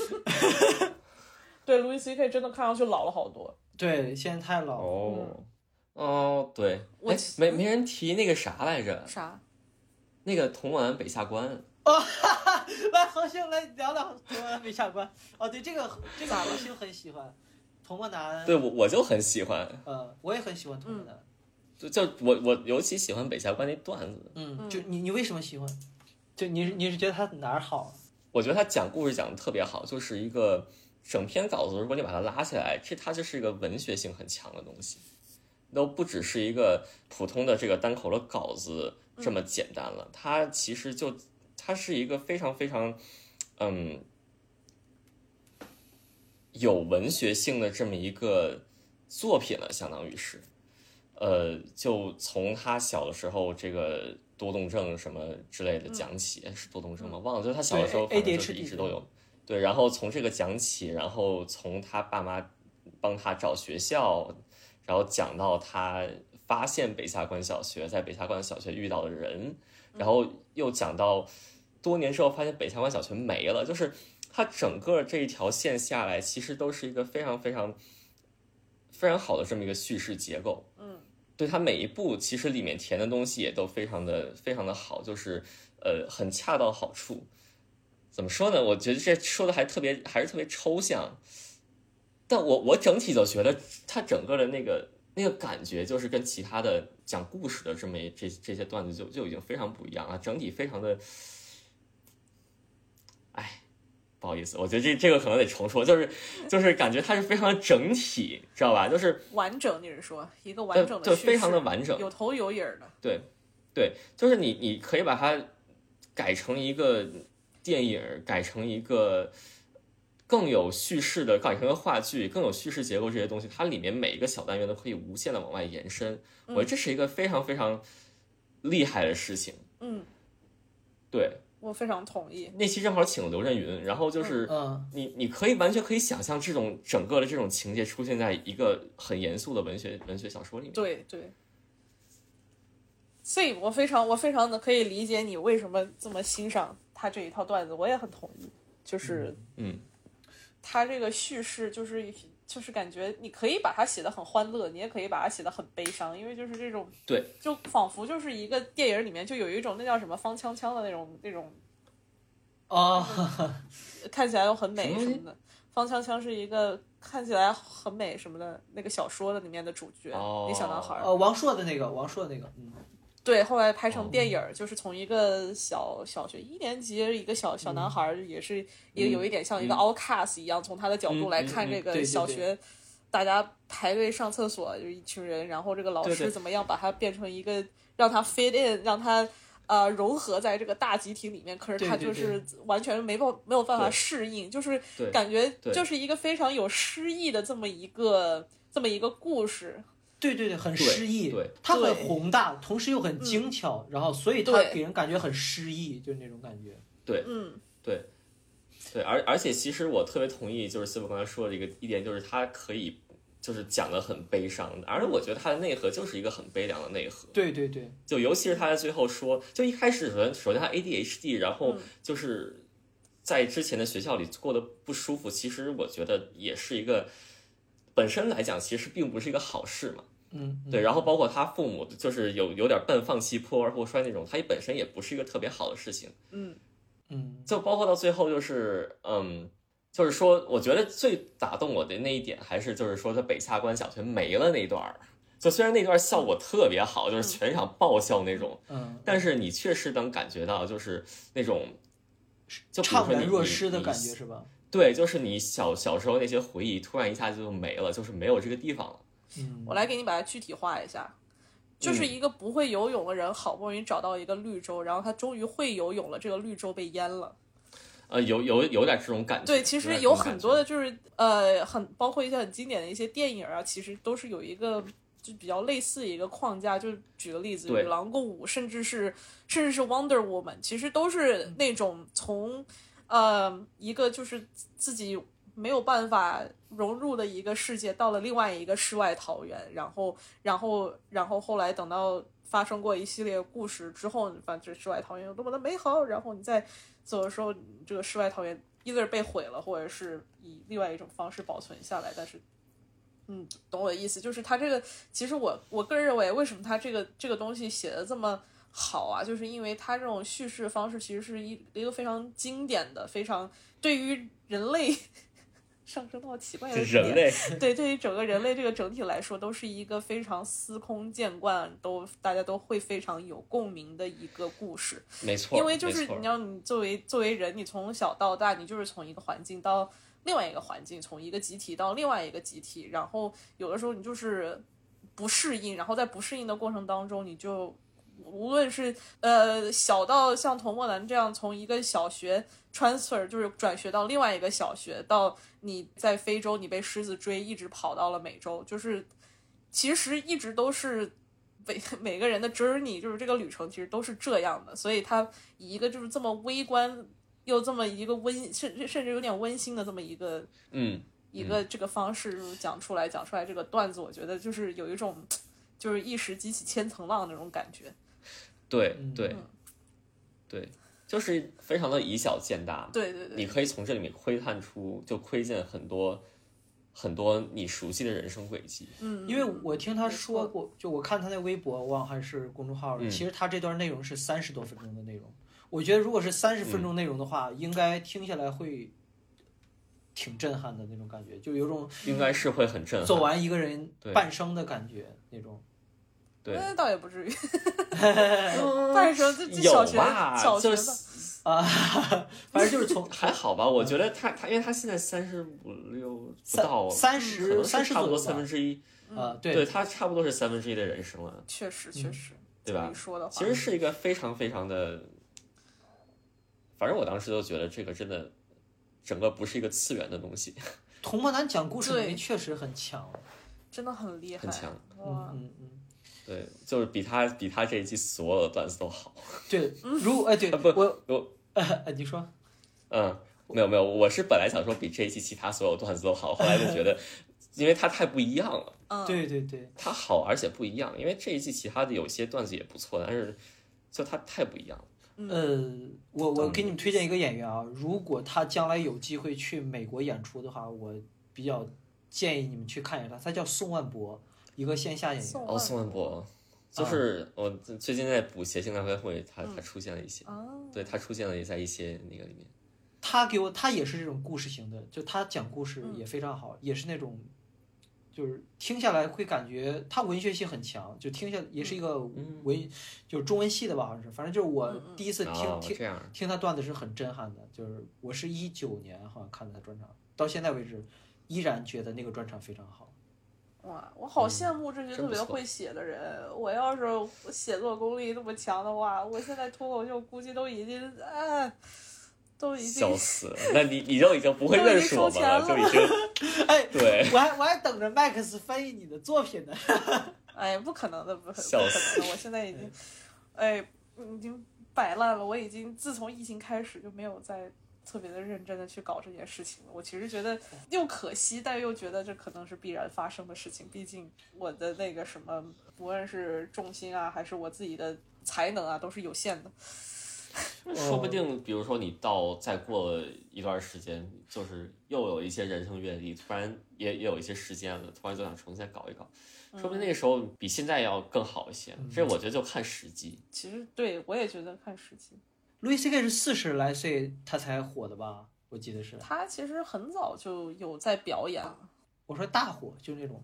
对，路易 C K 真的看上去老了好多。对，现在太老了。哦哦，对，我哎，没没人提那个啥来着？啥？那个童玩北下关。哦，哈哈来，恒星来聊聊童梦男北下关。哦，对，这个这个恒星很喜欢童梦男。对，我我就很喜欢，呃，我也很喜欢童梦男。就就我我尤其喜欢北下关那段子。嗯，就你你为什么喜欢？就你你是觉得他哪儿好？我觉得他讲故事讲的特别好，就是一个整篇稿子，如果你把它拉起来，这它就是一个文学性很强的东西，都不只是一个普通的这个单口的稿子这么简单了。它其实就它是一个非常非常嗯有文学性的这么一个作品了，相当于是。呃，就从他小的时候这个多动症什么之类的讲起，是多动症吗？忘了，就是他小的时候对反正就是一直都有。对，然后从这个讲起，然后从他爸妈帮他找学校，然后讲到他发现北下关小学，在北下关小学遇到的人，然后又讲到多年之后发现北下关小学没了，就是他整个这一条线下来，其实都是一个非常非常非常好的这么一个叙事结构。嗯，对他每一步其实里面填的东西也都非常的非常的好，就是呃很恰到好处。怎么说呢？我觉得这说的还特别还是特别抽象，但我我整体就觉得它整个的那个那个感觉，就是跟其他的讲故事的这么一这这些段子就就已经非常不一样了，整体非常的，哎，不好意思，我觉得这这个可能得重说，就是就是感觉它是非常的整体，知道吧？就是完整，你是说一个完整的叙事，对非常的完整有头有影的。对，对，就是你你可以把它改成一个电影，改成一个更有叙事的，改成一个话剧，更有叙事结构这些东西，它里面每一个小单元都可以无限的往外延伸。我觉得这是一个非常非常厉害的事情。嗯，对，我非常同意。那期正好请了刘震云，然后就是嗯，你你可以完全可以想象这种整个的这种情节出现在一个很严肃的文学文学小说里面。对对，所以我非常我非常的可以理解你为什么这么欣赏他这一套段子，我也很同意。就是嗯，他这个叙事，就是就是感觉你可以把它写的很欢乐，你也可以把它写的很悲伤，因为就是这种对，就仿佛就是一个电影里面就有一种那叫什么方枪枪的那种那种哦，看起来又很美什么的。方枪枪是一个看起来很美什么的那个小说的里面的主角，哦那小男孩儿。呃，王朔的那个，王朔的那个，嗯，对，后来拍哦成电影儿，就是从一个小小学一年级一个小小男孩儿，也是一个有一点像一个嗯。outcast 一样，从他的角度来看这个小学，大家排队上厕所，就一群人，然后这个老师怎么样把他变成一个让他 fit in，让他。呃，融合在这个大集体里面，可是他就是完全没办没有办法适应，就是感觉就是一个非常有诗意的这么一个这么一个故事。对对对，很对诗意，对它很宏大，同时又很精巧，然后所以它给人感觉很诗意，就是那种感觉。对，嗯，对，对，而而且其实我特别同意，就是思博刚才说的一个一点，就是它可以就是讲的很悲伤，而我觉得它的内核就是一个很悲凉的内核。对对对，就尤其是他在最后说，就一开始首先首先他 ADHD，然后嗯就是在之前的学校里过得不舒服，其实我觉得也是一个本身来讲，其实并不是一个好事嘛。嗯，嗯对，然后包括他父母就是有有点笨放弃破罐破摔那种，他本身也不是一个特别好的事情。嗯，嗯，就包括到最后，就是嗯，就是说，我觉得最打动我的那一点，还是就是说，他北下关小学没了那段儿。就虽然那段效果特别好，就是全场爆笑那种，嗯，但是你确实能感觉到，就是那种就怅然若失的感觉是吧？对，就是你小小时候那些回忆，突然一下子就没了，就是没有这个地方了。嗯，我来给你把它具体化一下，就是一个不会游泳的人，好不容易找到一个绿洲，然后他终于会游泳了，这个绿洲被淹了。呃，有有有点这种感觉。对，其实有很多的，就是呃，很包括一些很经典的一些电影啊，其实都是有一个就比较类似一个框架。就举个例子，对与狼共舞，甚至是甚至是 Wonder Woman，其实都是那种从呃一个就是自己没有办法融入的一个世界，到了另外一个世外桃源，然后然后然后后来等到发生过一系列故事之后，你发现这世外桃源有多么的美好，然后你再走的时候，这个世外桃源 either 被毁了，或者是以另外一种方式保存下来。但是，嗯，懂我的意思，就是他这个，其实我我个人认为，为什么他这个这个东西写的这么好啊？就是因为它这种叙事方式其实是一一个非常经典的，非常对于人类 上升到奇怪的点人类对，对于整个人类这个整体来说，都是一个非常司空见惯，都大家都会非常有共鸣的一个故事。没错，因为就是你要，你作为作为人，你从小到大，你就是从一个环境到另外一个环境，从一个集体到另外一个集体，然后有的时候你就是不适应，然后在不适应的过程当中，你就无论是呃小到像童墨南这样从一个小学 transfer 就是转学到另外一个小学，到你在非洲你被狮子追，一直跑到了美洲，就是其实一直都是每 每个人的 journey，就是这个旅程其实都是这样的，所以他以一个就是这么微观又这么一个温甚甚至有点温馨的这么一个嗯，一个这个方式讲出来，讲出来这个段子，我觉得就是有一种就是一时激起千层浪那种感觉。对嗯对对，就是非常的以小见大。对对对，你可以从这里面窥探出，就窥见很多很多你熟悉的人生轨迹。嗯，因为我听他说过，就我看他那微博，忘还是公众号了。嗯其实他这段内容是三十多分钟的内容，我觉得如果是三十分嗯钟内容的话，应该听下来会挺震撼的那种感觉，就有种应该是会很震撼。走完一个人半生的感觉那种。对，那倒也不至于。半生这这有小学，小学吧，就是啊，反正就是从还好吧。我觉得他他，因为他现在三十五六不到，三十三十差不多三分之一。啊，对对，他差不多是三分之一的人生了，确实确实，对吧其实是一个非常非常的，反正我当时就觉得这个真的，整个不是一个次元的东西，童漠南讲故事能力对确实很强。真的很厉害，很强哇！嗯嗯，对，就是比他比他这一季所有的段子都好。对，如哎对啊不我我呃你说嗯，没有没有，我是本来想说比这一季其他所有段子都好，后来就觉得，因为他太不一样了。嗯，对对对，他好而且不一样，因为这一季其他的有些段子也不错，但是就他太不一样了。呃，我我给你们推荐一个演员啊，如果他将来有机会去美国演出的话，我比较建议你们去看一下他，他叫宋万博，一个线下演员。宋哦，宋万博，就是我最近在补《谐星来回会》，他他出现了一些，啊，对他出现了在一些那个里面。他给我，他也是这种故事型的，就他讲故事也非常好，也是那种，就是听下来会感觉他文学性很强，就听下也是一个文，就是中文系的吧，好像是，反正就是我第一次听、哦，听这样，听他段子是很震撼的，就是我是一九年好像看的他专场，到现在为止依然觉得那个专场非常好。哇，我好羡慕这些特别会写的人。我要是写作功力那么强的话，我现在脱口秀估计都已经，哎，都已经笑死了！那你你就已经不会都已经认识我们了，就已经 哎，对。我还我还等着麦克斯翻译你的作品呢。哎，不可能的，不笑可能的！我现在已经，哎，已经摆烂了。我已经自从疫情开始就没有再特别的认真的去搞这件事情了。我其实觉得又可惜，但又觉得这可能是必然发生的事情。毕竟我的那个什么，无论是重心啊，还是我自己的才能啊，都是有限的。说不定，比如说你到再过一段时间，就是又有一些人生阅历，突然也也有一些时间了，突然就想重新再搞一搞，说不定那个时候比现在要更好一些。这我觉得就看时机。其实对我也觉得看时机。路易 C K 是四十来岁他才火的吧？我记得是。他其实很早就有在表演了。我说大火就是那种，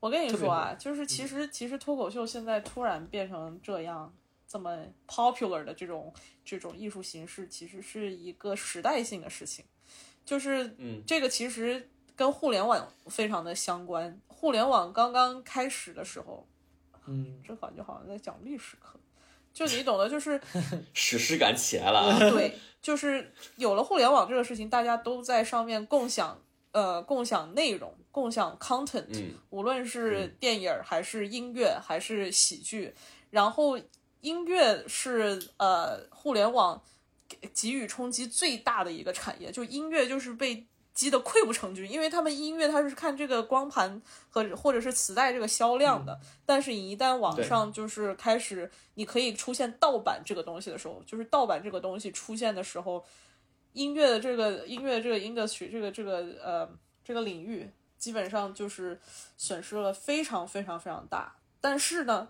我跟你说啊，就是其实其实脱口秀现在突然变成这样这么 popular 的这种这种艺术形式，其实是一个时代性的事情。就是嗯这个其实跟互联网非常的相关。互联网刚刚开始的时候，嗯，这感觉好像在讲历史课。就你懂的，就是 史诗感起来了啊！对，就是有了互联网这个事情，大家都在上面共享，呃，共享内容，共享 content，、嗯无论是电影儿还是音乐还是喜剧，然后音乐是呃互联网给给予冲击最大的一个产业，就音乐就是被击得溃不成军，因为他们音乐它是看这个光盘和或者是磁带这个销量的，但是你一旦网上就是开始你可以出现盗版这个东西的时候，就是盗版这个东西出现的时候，音乐的这个音乐这个 industry 这个这个呃这个领域，基本上就是损失了非常非常非常大。但是呢，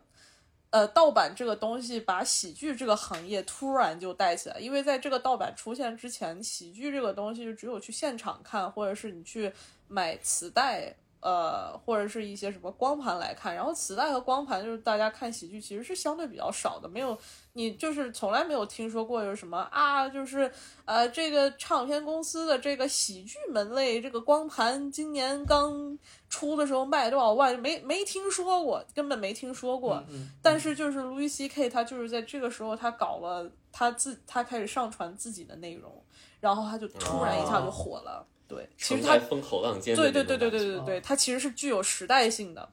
呃，盗版这个东西把喜剧这个行业突然就带起来，因为在这个盗版出现之前，喜剧这个东西就只有去现场看，或者是你去买磁带。呃，或者是一些什么光盘来看，然后磁带和光盘就是大家看喜剧其实是相对比较少的，没有你就是从来没有听说过有什么啊，就是呃这个唱片公司的这个喜剧门类这个光盘今年刚出的时候卖多少万，没没听说过，根本没听说过。嗯但是就是 Louis C.K. 他就是在这个时候他搞了他自他开始上传自己的内容，然后他就突然一下就火了。对，其实他风口浪尖对对对对对对对对，它其实是具有时代性的。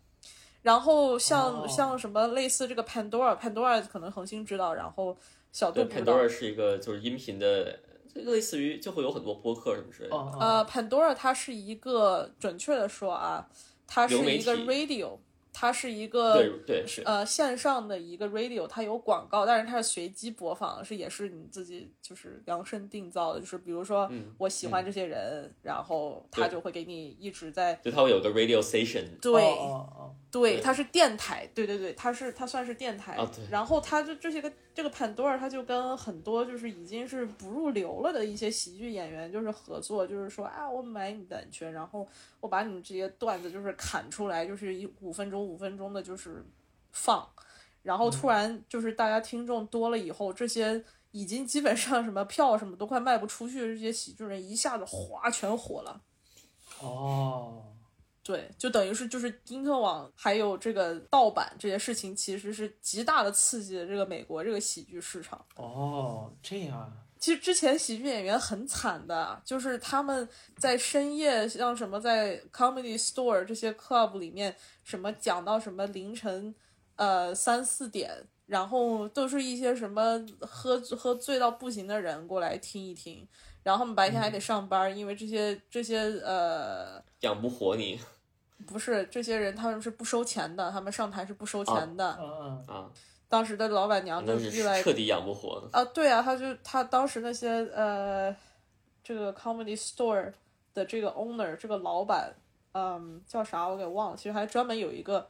然后像、哦像什么类似这个 Pandora，Pandora 可能恒星知道，然后小度不知道。，Pandora 是一个就是音频的，这个类似于就会有很多播客什么之类的。哦哦呃，Pandora 它是一个准确的说啊，它是一个 radio，它是一个对对是。呃线上的一个 radio，它有广告，但是它是随机播放，是也是你自己就是量身定造的，就是比如说嗯我喜欢这些人，然后他就会给你一直在就它会有个 radio station，对。哦哦对，对。它是电台，对对对，它是它算是电台。然后它就这些个这个 Pandora，它就跟很多就是已经是不入流了的一些喜剧演员就是合作，就是说啊，我买你版权，然后我把你这些段子就是砍出来，就是一五分钟五分钟的，就是放。然后突然就是大家听众多了以后，这些已经基本上什么票什么都快卖不出去的这些喜剧人，一下子哗全火了。哦，对，就等于是就是因特网还有这个盗版这些事情，其实是极大的刺激了这个美国这个喜剧市场。哦，这样啊，其实之前喜剧演员很惨的，就是他们在深夜，像什么在 Comedy Store 这些 club 里面，什么讲到什么凌晨呃三四点，然后都是一些什么喝喝醉到不行的人过来听一听，然后他们白天还得上班，因为这些这些呃养不活你不是这些人，他们是不收钱的，他们上台是不收钱的。嗯嗯，啊，当时的老板娘就那是来是彻底养不活的。啊，对啊，他就他当时那些呃，这个 comedy store 的这个 owner 这个老板，嗯，叫啥我给忘了，其实还专门有一个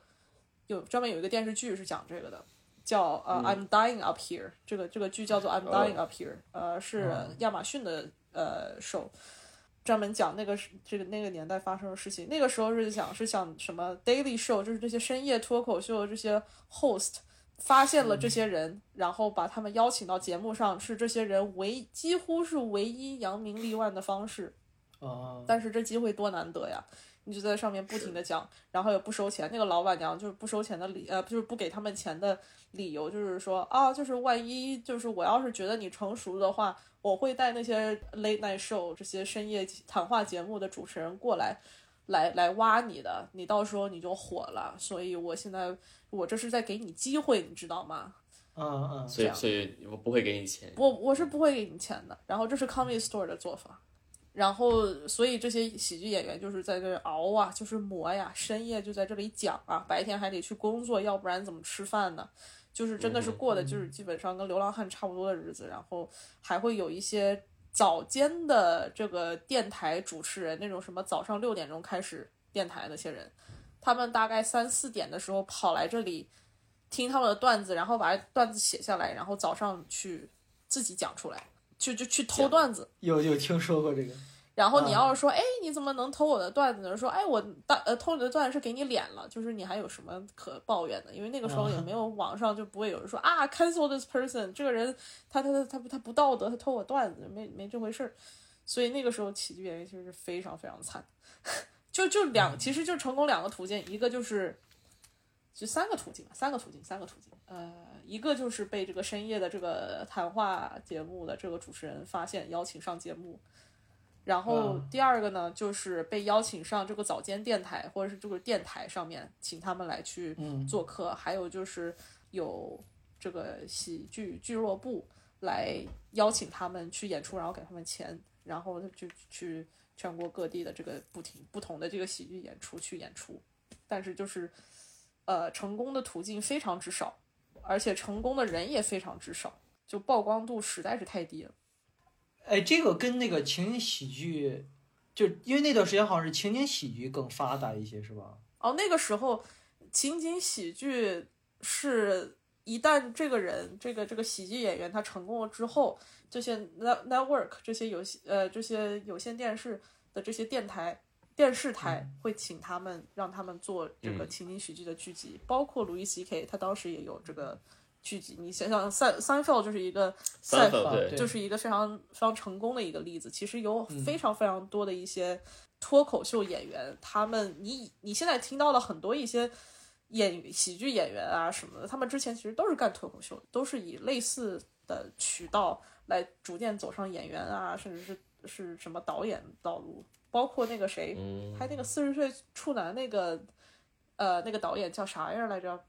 有专门有一个电视剧是讲这个的，叫呃、I'm Dying Up Here，这个这个剧叫做 I'm Dying Up Here，、呃是亚马逊的呃 show。专门讲那个是这个那个年代发生的事情，那个时候是讲是讲什么 daily show，就是这些深夜脱口秀的这些 host 发现了这些人，然后把他们邀请到节目上，是这些人唯几乎是唯一扬名立万的方式。哦，但是这机会多难得呀！你就在上面不停的讲，然后也不收钱。那个老板娘就是不收钱的理，呃，就是不给他们钱的理由，就是说啊，就是万一就是我要是觉得你成熟的话，我会带那些 late night show 这些深夜谈话节目的主持人过来，来来挖你的，你到时候你就火了。所以我现在我这是在给你机会，你知道吗？嗯嗯，所以所以我不会给你钱。我我是不会给你钱的。然后这是 Comedy Store 的做法，然后所以这些喜剧演员就是在这熬啊，就是磨呀，深夜就在这里讲啊，白天还得去工作，要不然怎么吃饭呢？就是真的是过的就是基本上跟流浪汉差不多的日子，然后还会有一些早间的这个电台主持人，那种什么早上六点钟开始电台那些人，他们大概三四点的时候跑来这里听他们的段子，然后把段子写下来，然后早上去自己讲出来，就就去偷段子。有有听说过这个，然后你要是说，哎，你怎么能偷我的段子呢？说，哎，我大呃偷你的段子是给你脸了，就是你还有什么可抱怨的？因为那个时候也没有网上就不会有人说啊，cancel this person，这个人他他他他他不道德，他偷我段子，没没这回事儿。所以那个时候喜剧演员其实是非常非常惨，就就两，其实就成功两个途径，一个就是就三个途径，三个途径，三个途径。呃，一个就是被这个深夜的这个谈话节目的这个主持人发现，邀请上节目。然后第二个呢，就是被邀请上这个早间电台或者是这个电台上面，请他们来去做客。还有就是有这个喜剧俱乐部来邀请他们去演出，然后给他们钱，然后就去全国各地的这个不停不同的这个喜剧演出去演出。但是就是，呃，成功的途径非常之少，而且成功的人也非常之少，就曝光度实在是太低了。哎，这个跟那个情景喜剧，就因为那段时间好像是情景喜剧更发达一些，是吧？哦，那个时候情景喜剧是一旦这个人这个这个喜剧演员他成功了之后，这些 net network 这些有线呃这些有线电视的这些电台。电视台会请他们，让他们做这个情景喜剧的剧集，包括路易 C K，他当时也有这个剧集。你想想，三三 f 就是一个三，l 就是一个非常非常成功的一个例子。其实有非常非常多的一些脱口秀演员，他们你你现在听到了很多一些演喜剧演员啊什么的，他们之前其实都是干脱口秀，都是以类似的渠道来逐渐走上演员啊，甚至是是什么导演道路。包括那个谁，拍那个四十岁处男那个，呃，那个导演叫啥样来着？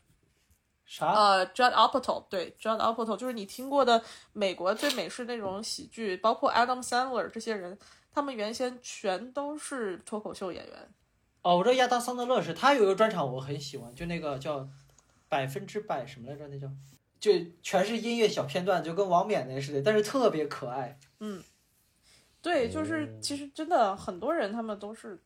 啥？呃，Judd Apatow，对，Judd Apatow，就是你听过的美国最美式那种喜剧，包括 Adam Sandler 这些人，他们原先全都是脱口秀演员。哦，我知道亚当桑德勒是，他有一个专场我很喜欢，就那个叫百分之百什么来着？那叫就全是音乐小片段，就跟王冕那似的，但是特别可爱。嗯。对，就是其实真的很多人，他们都是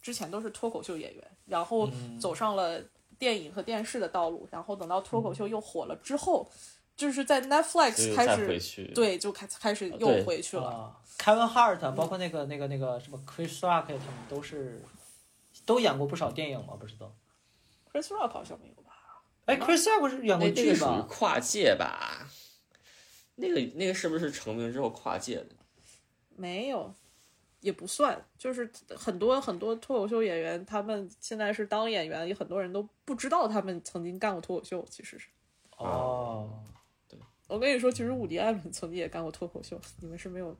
之前都是脱口秀演员，然后走上了电影和电视的道路，然后等到脱口秀又火了之后，就是在 Netflix 开始对，就开开始又回去了。Kevin Hart，包括那个那个那个什么 Chris Rock，他们都是都演过不少电影吗？不知道。Chris Rock 好像没有吧？哎，Chris Rock 是演过剧吧？属于跨界吧？那个那个是不是成名之后跨界的？没有，也不算，就是很多很多脱口秀演员，他们现在是当演员，有很多人都不知道他们曾经干过脱口秀，其实是。哦，对，我跟你说，其实伍迪·艾伦曾经也干过脱口秀，你们是没有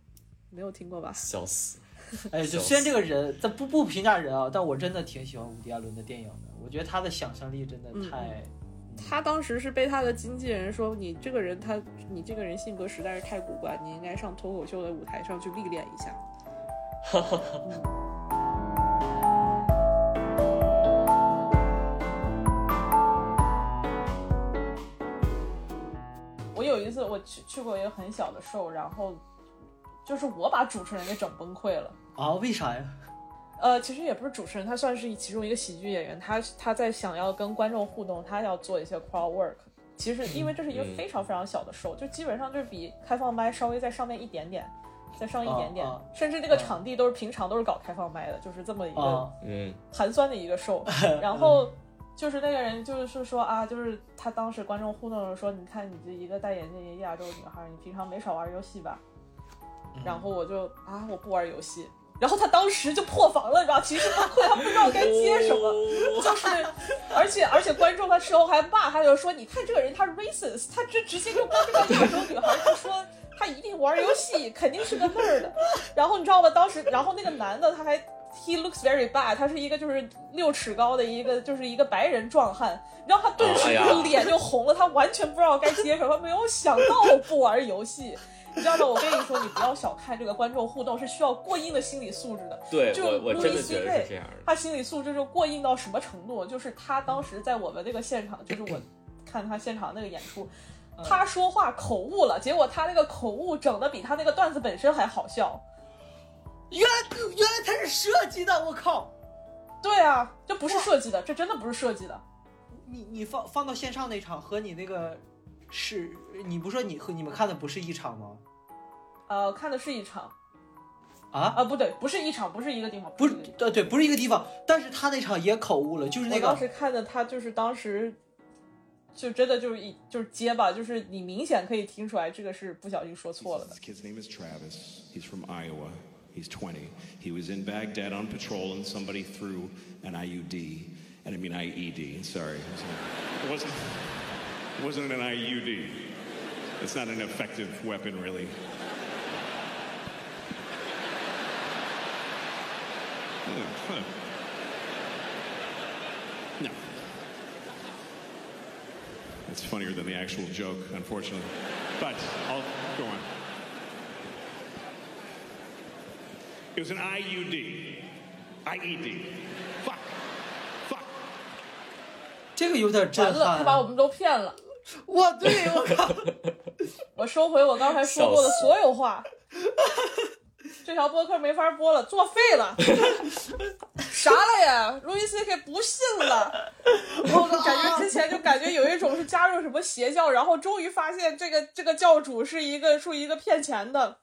没有听过吧？笑死！哎，就虽然这个人，咱不不评价人啊，但我真的挺喜欢伍迪·艾伦的电影的，我觉得他的想象力真的太……他当时是被他的经纪人说：“你这个人，他你这个人性格实在是太古怪，你应该上脱口秀的舞台上去历练一下。” 我有一次我去去过一个很小的 show，然后就是我把主持人给整崩溃了啊？为啥呀？呃，其实也不是主持人，他算是其中一个喜剧演员。他他在想要跟观众互动，他要做一些 crowd work。其实因为这是一个非常非常小的 show，就基本上就是比开放麦稍微在上面一点点，再上一点点，甚至那个场地都是平常都是搞开放麦的，就是这么一个嗯寒酸的一个 show。然后就是那个人就是说啊，就是他当时观众互动的时候说，你看你这一个戴眼镜一个亚洲女孩，你平常没少玩游戏吧？然后我就啊，我不玩游戏。然后他当时就破防了，你知道？其实他他不知道该接什么，就是，而且而且观众他事后还骂他，就说你看这个人他 racist，他直直接就跟这个亚洲女孩就说他一定玩游戏，肯定是个 nerd。然后你知道吗？当时，然后那个男的他还 he looks very bad，他是一个就是六尺高的一个就是一个白人壮汉，然后他顿时就脸就红了，他完全不知道该接什么，没有想到不玩游戏。你知道吗？我跟你说，你不要小看这个观众互动，是需要过硬的心理素质的。对，我我真的觉得是这样的。他心理素质就过硬到什么程度？就是他当时在我们那个现场，就是我看他现场那个演出，他说话口误了，结果他那个口误整的比他那个段子本身还好笑。原来原来他是设计的，我靠！对啊，这不是设计的，这真的不是设计的。你你放放到线上那场和你那个。是你不说你和你们看的不是一场吗？呃，看的是一场，啊啊，不对，不是一场，不是一个地方，不是，呃，对，不是一个地方，但是他那场也口误了，就是那个。我当时看的他就是当时，就真的就是一就是结巴，就是你明显可以听出来这个是不小心说错了的。His name is Travis. He's from Iowa. He's 20. He was in Baghdad on patrol and somebody threw an IUD. I didn't mean IED. Sorry. It wasn't. It wasn't an IUD. It's not an effective weapon, really. Huh. No. It's funnier than the actual joke, unfortunately. But I'll go on. It was an IUD. IED. Fuck. Fuck. 这个有点震完了，他把我撼。们都骗了。哇，对我靠，我收回我刚才说过的所有话。 这条播客没法播了，作废了。啥了呀？路易 C K 不信了。我感觉之前就感觉有一种是加入什么邪教，然后终于发现这个这个教主是一个是一个骗钱的。